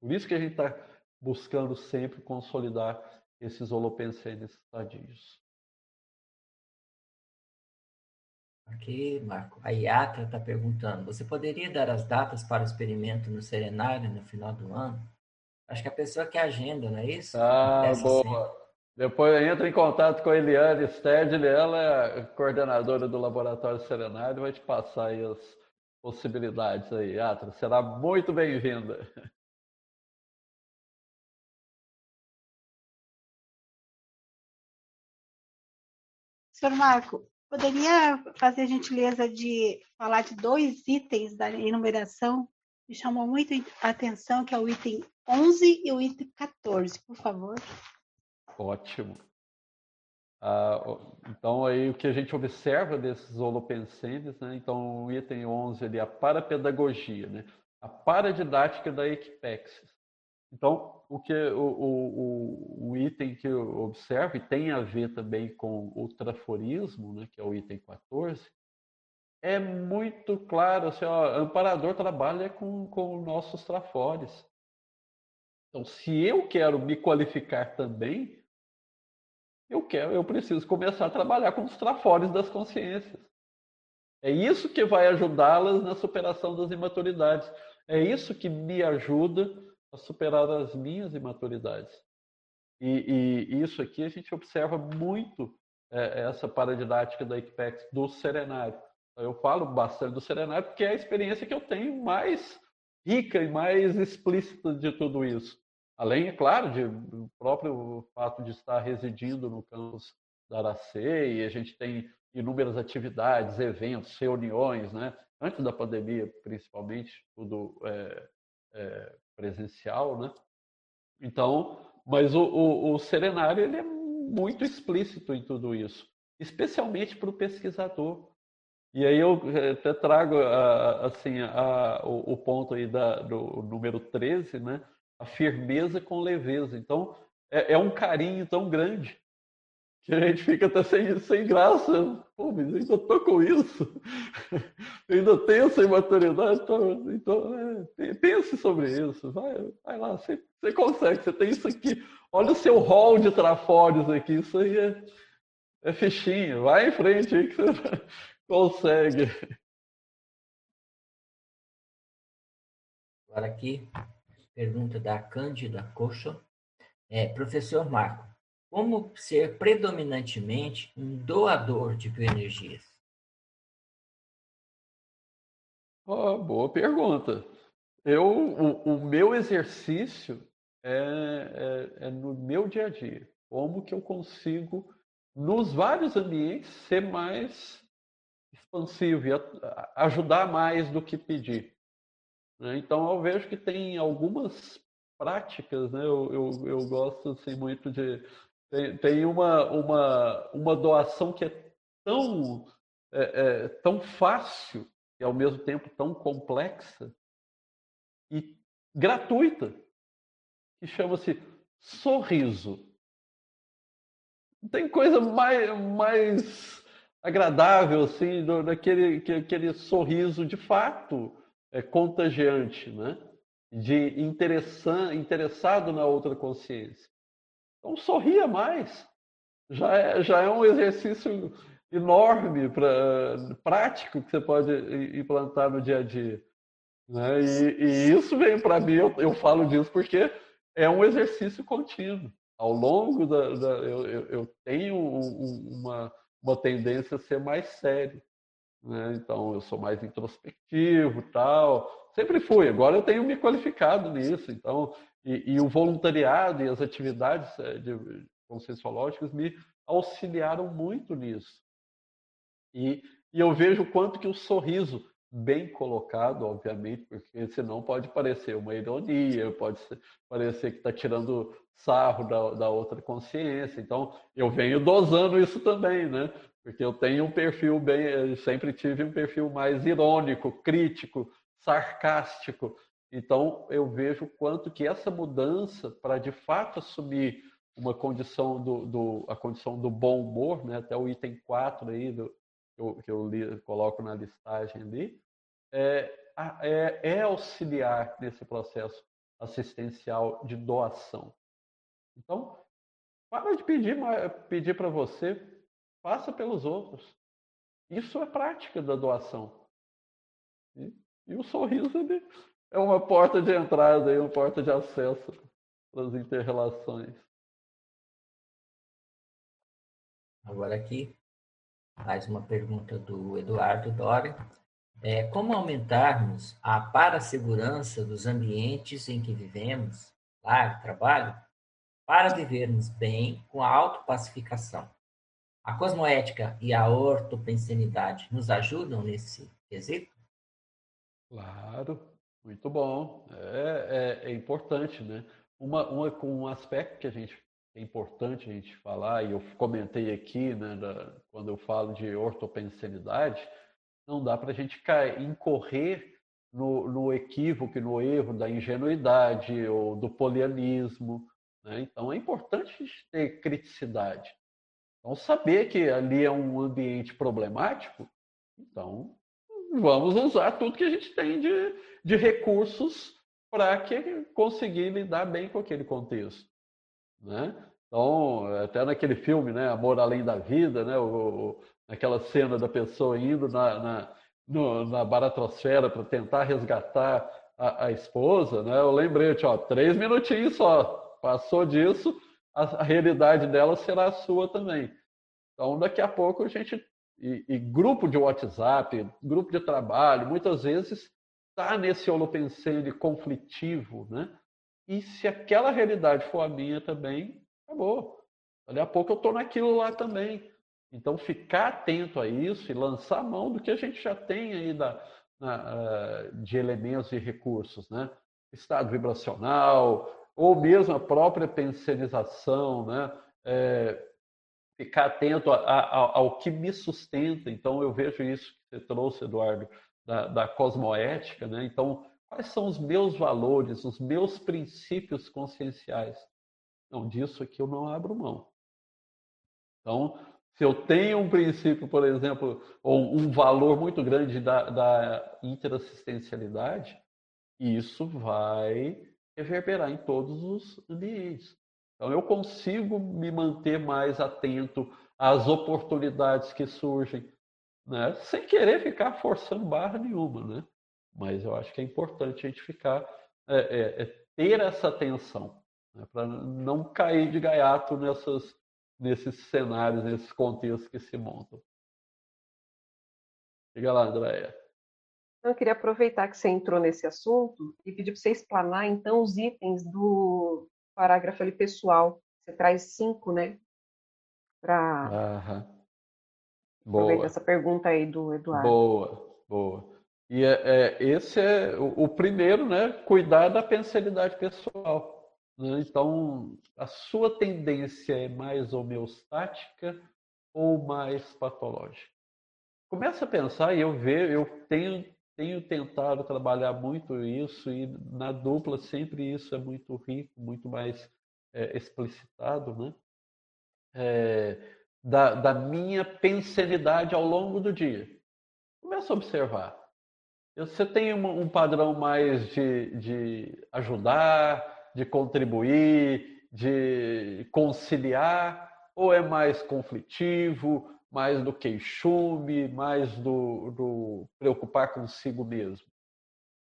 Por isso que a gente está buscando sempre consolidar esses holopensenes sadios. Aqui, Marco, a Iatra está perguntando: você poderia dar as datas para o experimento no Serenário no final do ano? Acho que a pessoa quer agenda, não é isso? Ah, Essa boa. Sempre. Depois entra em contato com a Eliane Stedley, ela é coordenadora do Laboratório Serenário, vai te passar aí as possibilidades aí. Iatra, será muito bem-vinda. Senhor Marco, poderia fazer a gentileza de falar de dois itens da enumeração? Me chamou muito a atenção, que é o item 11 e o item 14, por favor. Ótimo. Ah, então, aí o que a gente observa desses holopensenes, né? Então, o item 11 ali, a parapedagogia, né? A paradidática da Equipexis. Então, o, que, o, o, o, item que eu observo, e tem a ver também com o traforismo, né, que é o item 14, é muito claro, assim, ó, amparador trabalha com, com nossos trafores. Então, se eu quero me qualificar também, eu quero, eu preciso começar a trabalhar com os trafores das consciências. É isso que vai ajudá-las na superação das imaturidades. É isso que me ajuda a superar as minhas imaturidades. E, e isso aqui a gente observa muito é, essa paradidática da Equipex do serenário. Eu falo bastante do serenário porque é a experiência que eu tenho mais rica e mais explícita de tudo isso. Além, é claro, de, próprio fato de estar residindo no campus da Aracê, e a gente tem inúmeras atividades, eventos, reuniões, né? antes da pandemia, principalmente, tudo é, é, presencial. Né? Então, mas o, o, o Serenário ele é muito explícito em tudo isso, especialmente para o pesquisador. E aí eu eh, até trago assim a, o, o, ponto aí da, do número 13, né? a firmeza com leveza. Então, é, é um carinho tão grande que a gente fica até sem, sem graça. Pô, mas eu ainda tô com isso. Eu ainda tenho essa imaturidade. Então, então é, pense sobre isso. Vai, vai lá, você, você consegue, você tem isso aqui. Olha o seu hall de trafórios aqui. Isso aí é, é fichinha. Vai em frente aí que você consegue. Agora aqui, pergunta da Cândida Coxa. É, professor Marco, como ser predominantemente um doador de bioenergias? Oh, boa pergunta. Eu, o, o meu exercício é, é, é, no meu dia a dia. Como que eu consigo, nos vários ambientes, ser mais expansivo e ajudar mais do que pedir. Né? Então, eu vejo que tem algumas práticas, né? eu, eu, eu gosto assim, muito de tem, tem uma, uma, uma doação que é tão, é, é, tão fácil e ao mesmo tempo tão complexa e gratuita, que chama-se sorriso. Não tem coisa mais, mais agradável assim do, daquele aquele sorriso de fato é, contagiante, né? de interessado na outra consciência. Então, sorria mais. Já é, já é um exercício enorme, pra, prático, que você pode implantar no dia a dia. Né? E, e isso vem para mim, eu, eu, falo disso porque é um exercício contínuo. Ao longo da. da eu, eu, tenho uma, uma tendência a ser mais sério. Né? Então, eu sou mais introspectivo tal. Sempre fui, agora eu tenho me qualificado nisso. Então, e, e o voluntariado e as atividades eh, de, conscienciológicas me auxiliaram muito nisso. E, e eu vejo o quanto que o sorriso, bem colocado, obviamente, porque senão pode parecer uma ironia, pode parecer que está tirando sarro da, da outra consciência. Então, eu venho dosando isso também, né? Porque eu tenho um perfil bem, sempre tive um perfil mais irônico, crítico, sarcástico. Então, eu vejo quanto que essa mudança, para de fato assumir uma condição do, do, a condição do bom humor, né, até o item 4 aí, do, que eu, que eu li, coloco na listagem ali, é, é, é auxiliar nesse processo assistencial de doação. Então, para de pedir, pedir para você, faça pelos outros. Isso é prática da doação. E, e o sorriso ele é uma porta de entrada e uma porta de acesso para as interrelações. Agora aqui, mais uma pergunta do Eduardo Dória. É, como aumentarmos a parassegurança dos ambientes em que vivemos, lar, trabalho, para vivermos bem com a autopacificação? A cosmoética e a ortopensenidade nos ajudam nesse quesito? Claro, muito bom. É, é, é importante, né? Uma, uma, um aspecto que a gente é importante a gente falar, e eu comentei aqui, né, da, quando eu falo de ortopensenidade, não dá para a gente cair, incorrer no, no equívoco, no erro da ingenuidade ou do polianismo. Né? Então é importante a gente ter criticidade. Então, saber que ali é um ambiente problemático, então vamos usar tudo que a gente tem de, de recursos para que conseguir lidar bem com aquele contexto, né? Então, até naquele filme, né, Amor Além da Vida, né, o, o cena da pessoa indo na, na, no, na baratrosfera para tentar resgatar a, a, esposa, né, eu lembrei, ó, três minutinhos só, passou disso, a, a realidade dela será a sua também. Então, daqui a pouco a gente e, e, grupo de WhatsApp, grupo de trabalho, muitas vezes está nesse holopensene conflitivo, né? E se aquela realidade for a minha também, acabou. Daqui a pouco eu estou naquilo lá também. Então, ficar atento a isso e lançar mão do que a gente já tem aí da, na, uh, de elementos e recursos, né? Estado vibracional, ou mesmo a própria pensionização, né? É, ficar atento a, a, ao que me sustenta. Então, eu vejo isso que você trouxe, Eduardo, da, da cosmoética, né? Então, quais são os meus valores, os meus princípios conscienciais? Não, disso aqui eu não abro mão. Então, se eu tenho um princípio, por exemplo, ou um valor muito grande da, da interassistencialidade, isso vai reverberar em todos os ambientes. Então, eu consigo me manter mais atento às oportunidades que surgem, né? sem querer ficar forçando barra nenhuma. Né? Mas eu acho que é importante a gente ficar, é, é, é ter essa atenção, né? para não cair de gaiato nessas nesses cenários, nesses contextos que se montam. Diga lá, Andréia. Eu queria aproveitar que você entrou nesse assunto e pedir para você explanar, então, os itens do parágrafo ali pessoal. Você traz cinco, né? Para aproveitar essa pergunta aí do Eduardo. Boa, boa. E é, é, esse é o, o, primeiro, né? Cuidar da pensalidade pessoal. Né? Então, a sua tendência é mais homeostática ou mais patológica? Começa a pensar e eu vejo, eu tenho, tenho tentado trabalhar muito isso e na dupla sempre isso é muito rico, muito mais é, explicitado, né? É, da, da minha pensanidade ao longo do dia. Começa a observar. Você tem um, um padrão mais de, de ajudar, de contribuir, de conciliar, ou é mais conflitivo, mais do queixume, mais do, do preocupar consigo mesmo?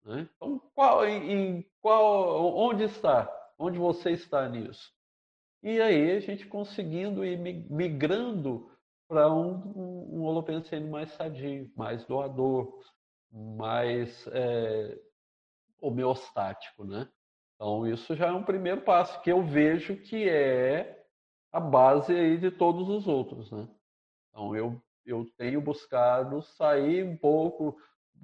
Né? Então, qual, em, qual, onde está? Onde você está nisso? E aí a gente conseguindo ir migrando para um, um, um mais sadio, mais doador, mais é, homeostático, né? Então, isso já é um primeiro passo que eu vejo que é a base aí de todos os outros, né? Então, eu, eu tenho buscado sair um pouco,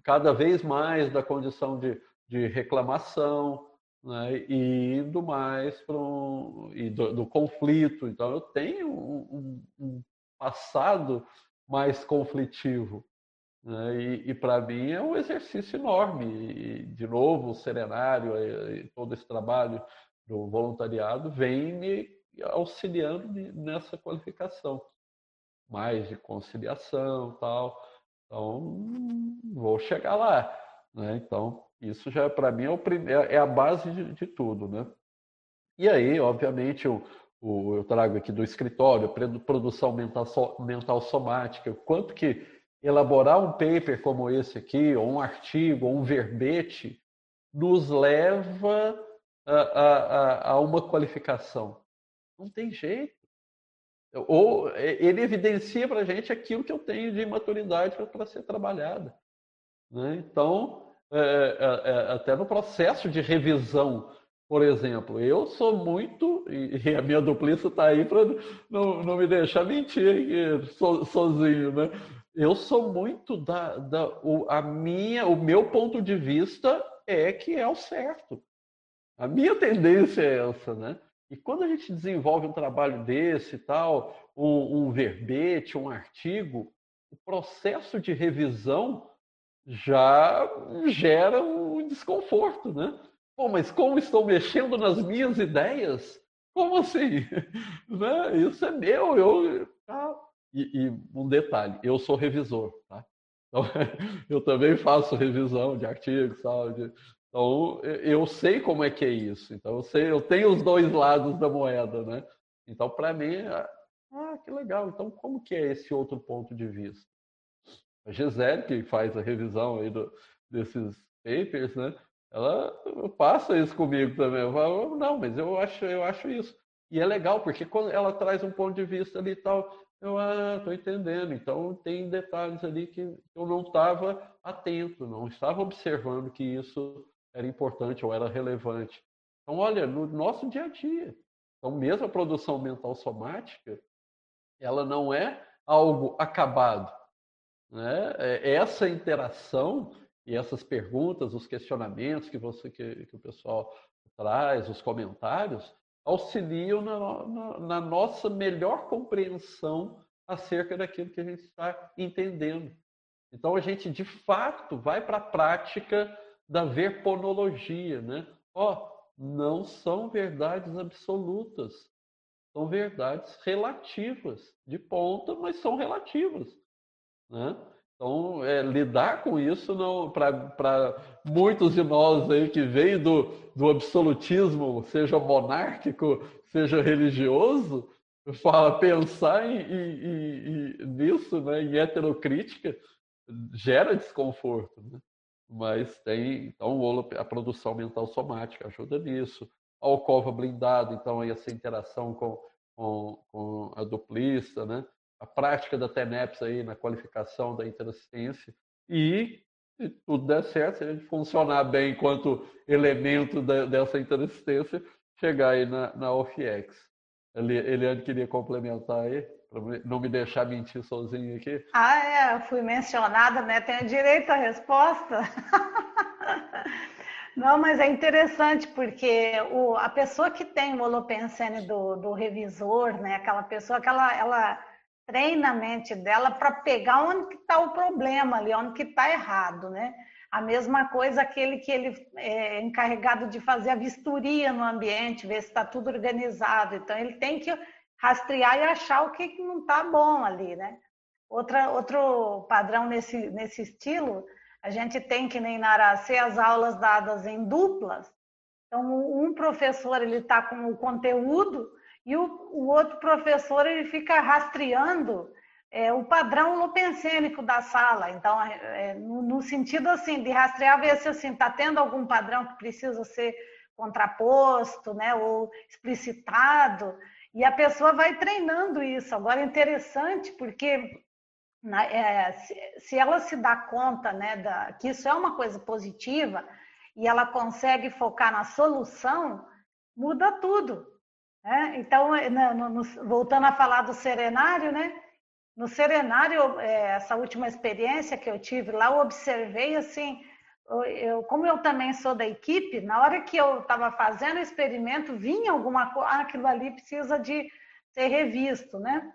cada vez mais da condição de, de reclamação, né? e indo mais para um, e do, do, conflito. Então, eu tenho um, um passado mais conflitivo. Né? E, e para mim é um exercício enorme. E, de novo, o serenário e, todo esse trabalho do voluntariado vem me auxiliando nessa qualificação, mais de conciliação tal. Então, vou chegar lá. Né? Então, isso já para mim é, o primeiro, é a base de, de tudo. Né? E aí, obviamente, eu, eu trago aqui do escritório, produção mental, mental somática, o quanto que elaborar um paper como esse aqui, ou um artigo, ou um verbete, nos leva a, a, a uma qualificação. Não tem jeito. Ou ele evidencia para a gente aquilo que eu tenho de imaturidade para ser trabalhada. Né? Então, é, é, é, até no processo de revisão, por exemplo, eu sou muito, e a minha dupliça está aí para não, não me deixar mentir so, sozinho, né? eu sou muito da, da o, a minha, o meu ponto de vista é que é o certo. A minha tendência é essa, né? E quando a gente desenvolve um trabalho desse e tal, um, um verbete, um artigo, o processo de revisão já gera um desconforto, né? Pô, mas como estou mexendo nas minhas ideias? Como assim? [LAUGHS] né? Isso é meu, eu, ah, e, e, um detalhe, eu sou revisor, tá? Então, [LAUGHS] eu também faço revisão de artigos, sabe? Então, eu sei como é que é isso. Então, eu sei, eu tenho os dois lados da moeda, né? Então, para mim, é, ah, que legal. Então, como que é esse outro ponto de vista? A Gisele, que faz a revisão aí do, desses papers, né? Ela passa isso comigo também. Eu falo, não, mas eu acho, eu acho isso. E é legal, porque quando ela traz um ponto de vista ali e tal, eu, ah, estou entendendo. Então, tem detalhes ali que eu não estava atento, não estava observando que isso era importante ou era relevante. Então, olha, no nosso dia a dia, Então, mesmo a produção mental somática, ela não é algo acabado. Né? É, essa interação e essas perguntas, os questionamentos que você que, que o pessoal traz, os comentários, auxiliam na, na, na nossa melhor compreensão acerca daquilo que a gente está entendendo. Então a gente de fato vai para a prática da verponologia, né? Ó, não são verdades absolutas, são verdades relativas, de ponta, mas são relativas, né? Então, é, lidar com isso para muitos de nós aí que veio do, do absolutismo, seja monárquico, seja religioso, fala pensar em, em, em, nisso, né, em heterocrítica, gera desconforto. Né? Mas tem, então, a produção mental somática ajuda nisso. A alcova blindada, então, aí essa interação com, com, com a duplista, né? a prática da TENEPS aí na qualificação da interassistência e, se tudo der certo, se a gente funcionar bem enquanto elemento da, dessa interassistência, chegar aí na, na OFIEX. Eliane queria complementar aí, para não me deixar mentir sozinho aqui. Ah, é, fui mencionada, né? Tenho direito à resposta. [LAUGHS] Não, mas é interessante porque o, a pessoa que tem o holopensene do, do revisor, né? Aquela pessoa que ela, ela treina a mente dela para pegar onde que está o problema ali, onde que está errado, né? A mesma coisa aquele que ele é encarregado de fazer a vistoria no ambiente, ver se está tudo organizado. Então ele tem que rastrear e achar o que não está bom ali, né? Outra, outro padrão nesse, nesse estilo, a gente tem que nem na as aulas dadas em duplas. Então um professor ele está com o conteúdo e o, o outro professor ele fica rastreando é, o padrão lopensênico da sala. Então, é, é, no, no, sentido assim de rastrear ver se assim está tendo algum padrão que precisa ser contraposto, né, ou explicitado. E a pessoa vai treinando isso. Agora é interessante porque na, é, se, se, ela se dá conta, né, da, que isso é uma coisa positiva e ela consegue focar na solução, muda tudo. Né? Então, é, no, no, voltando a falar do serenário, né? No serenário, é, essa última experiência que eu tive lá, eu observei assim, eu, como eu também sou da equipe, na hora que eu estava fazendo o experimento, vinha alguma coisa, ah, aquilo ali precisa de ser revisto, né?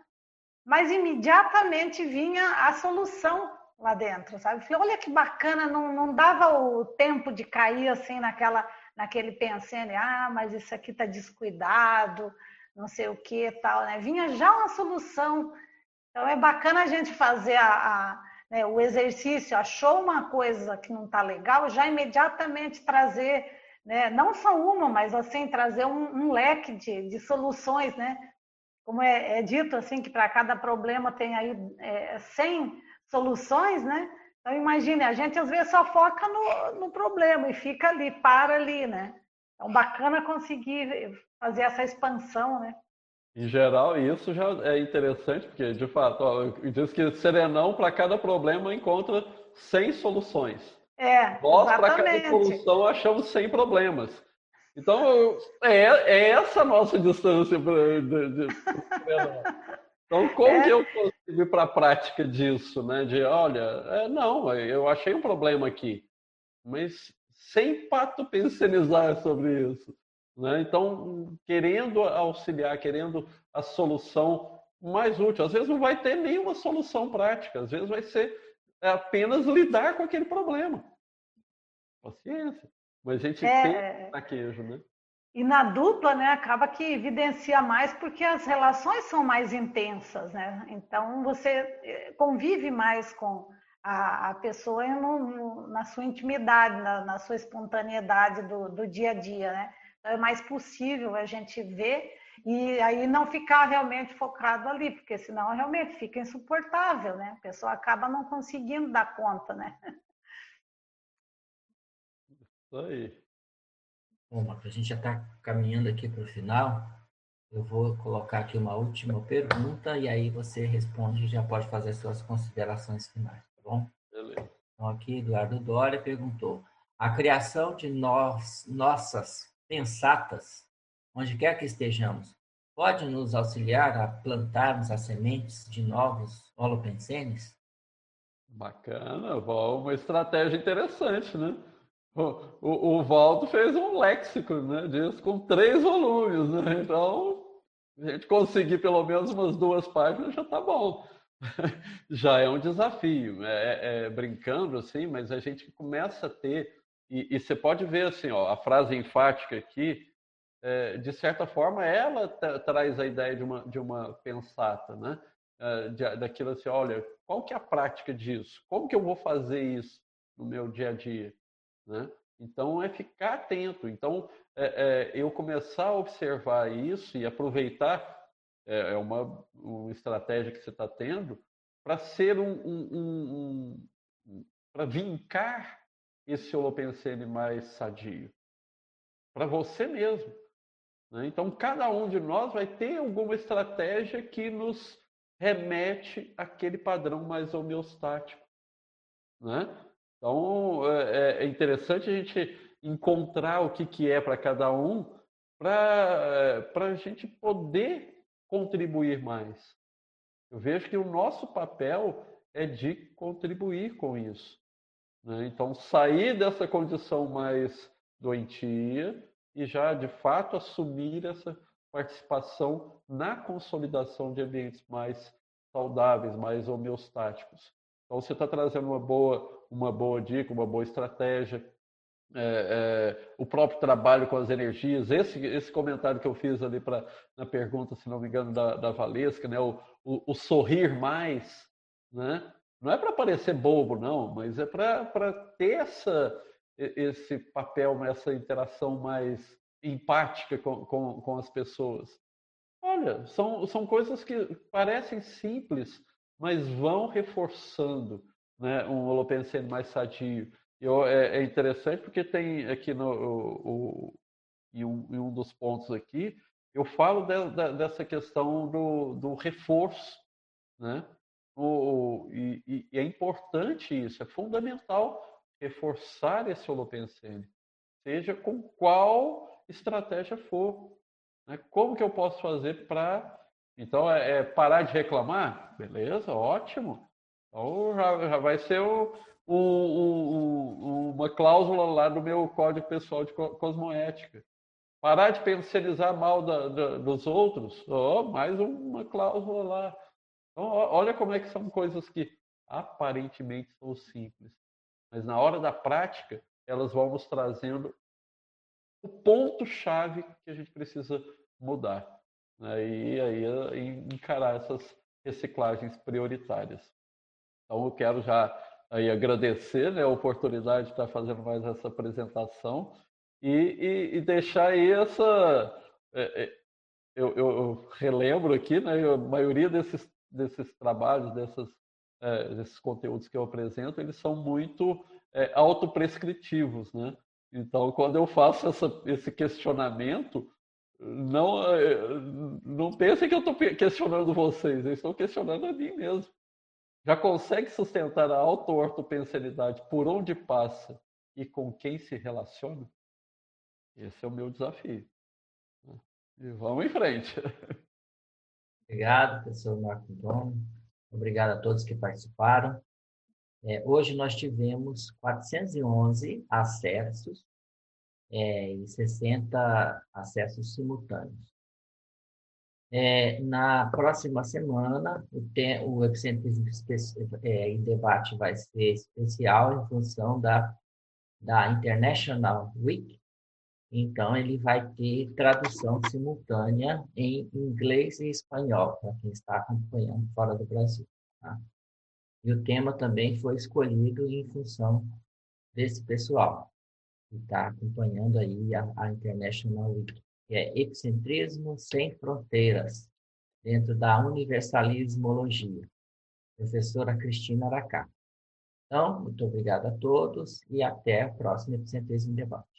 Mas imediatamente vinha a solução lá dentro, sabe? Falei, olha que bacana, não, não dava o tempo de cair assim naquela naquele pensando, ah, mas isso aqui está descuidado, não sei o que tal, né? Vinha já uma solução. Então é bacana a gente fazer a, a né, o exercício, achou uma coisa que não está legal, já imediatamente trazer, né, não só uma, mas assim, trazer um, um leque de, de soluções, né? Como é, é dito assim, que para cada problema tem aí é, 100 soluções, né? Então, imagine, a gente às vezes só foca no, no problema e fica ali, para ali, né? Então, bacana conseguir fazer essa expansão, né? Em geral, isso já é interessante, porque, de fato, ó, diz que Serenão, para cada problema, encontra 100 soluções. É, Nós, para cada solução, achamos 100 problemas. Então, é, é essa a nossa distância para de, de, Então, como é. que eu consigo ir para a prática disso, né? De, olha, é, não, eu achei um problema aqui, mas sem pato pensionizar sobre isso. Né? Então, querendo auxiliar, querendo a solução mais útil. Às vezes não vai ter nenhuma solução prática, às vezes vai ser apenas lidar com aquele problema. Paciência. Mas a gente é... tem taquejo, né? E na dupla, né, acaba que evidencia mais porque as relações são mais intensas, né? Então você eh, convive mais com a, a pessoa no, no, na sua intimidade, na, na sua espontaneidade do, do, dia a dia, né? É mais possível a gente ver e aí não ficar realmente focado ali, porque senão realmente fica insuportável, né? A pessoa acaba não conseguindo dar conta, né? Isso aí. Bom, a gente já está caminhando aqui para o final. Eu vou colocar aqui uma última pergunta e aí você responde e já pode fazer suas considerações finais, tá bom? Beleza. Então, aqui, Eduardo Dória perguntou: a criação de nós, nossas pensatas onde quer que estejamos, pode nos auxiliar a plantarmos as sementes de novos holopensenes? Bacana, uma estratégia interessante, né? O, o, o Valdo fez um léxico né, disso com três volumes, né? [LAUGHS] Então, a gente conseguir pelo menos umas duas páginas já está bom. [LAUGHS] já é um desafio. É, é, brincando assim, mas a gente começa a ter e, e, você pode ver assim, ó, a frase enfática aqui, é, de certa forma, ela traz a ideia de uma de uma pensata, né? É, de, daquilo assim, olha, qual que é a prática disso? Como que eu vou fazer isso no meu dia a dia, né? Então é ficar atento. Então é, eu começar a observar isso e aproveitar é, é uma, uma estratégia que você está tendo para ser um, um, um, um para vincar esse holopensene mais sadio para você mesmo. Né? Então, cada um de nós vai ter alguma estratégia que nos remete àquele padrão mais homeostático. Né? Então, é, é interessante a gente encontrar o que, que é para cada um, para a gente poder contribuir mais. Eu vejo que o nosso papel é de contribuir com isso. Né? Então, sair dessa condição mais doentia e já, de fato, assumir essa participação na consolidação de ambientes mais saudáveis, mais homeostáticos. Então, você está trazendo uma boa, uma boa dica, uma boa estratégia é, é, o próprio trabalho com as energias, esse, esse comentário que eu fiz ali pra, na pergunta, se não me engano, da, da Valesca, né? o, o, o sorrir mais, né? Não é para parecer bobo, não, mas é para ter essa, esse papel, essa interação mais empática com, com, com as pessoas. Olha, são, são coisas que parecem simples, mas vão reforçando né, um holopensene mais sadio. Eu, é, é, interessante porque tem aqui no, o, o, em, um, em, um, dos pontos aqui, eu falo de, de, dessa questão do, do reforço, né? O, e, e, é importante isso, é fundamental reforçar esse holopensene, seja com qual estratégia for. Né? Como que eu posso fazer para... Então, é, é, parar de reclamar? Beleza, ótimo. Então, já, já vai ser o um, um, uma cláusula lá no meu código pessoal de cosmoética. Parar de pensalizar mal da, da, dos outros, oh, mais uma cláusula lá. Então, olha como é que são coisas que aparentemente são simples, mas na hora da prática elas vão nos trazendo o ponto-chave que a gente precisa mudar. Né? E aí encarar essas reciclagens prioritárias. Então eu quero já aí agradecer né, a oportunidade de estar fazendo mais essa apresentação e, e, e deixar aí essa. É, é, eu, eu, relembro aqui, né, a maioria desses, desses trabalhos, dessas, é, desses conteúdos que eu apresento, eles são muito é, autoprescritivos. Né? Então, quando eu faço essa, esse questionamento, não, é, não pensem que eu estou questionando vocês, eu estou questionando a mim mesmo já consegue sustentar a auto-ortopensalidade por onde passa e com quem se relaciona? Esse é o meu desafio. E vamos em frente. [LAUGHS] Obrigado, professor Marco Dom. Obrigado a todos que participaram. É, hoje nós tivemos 411 acessos é, e 60 acessos simultâneos. É, na próxima semana, o, te, o Epicentrismo é, em Debate vai ser especial em função da, da International Week. Então, ele vai ter tradução simultânea em inglês e espanhol, para quem está acompanhando fora do Brasil. Tá? E o tema também foi escolhido em função desse pessoal que está acompanhando aí a, a International Week que é Epicentrismo Sem Fronteiras, dentro da Universalismologia, professora Cristina Aracá. Então, muito obrigado a todos e até a próxima Epicentrismo Debate.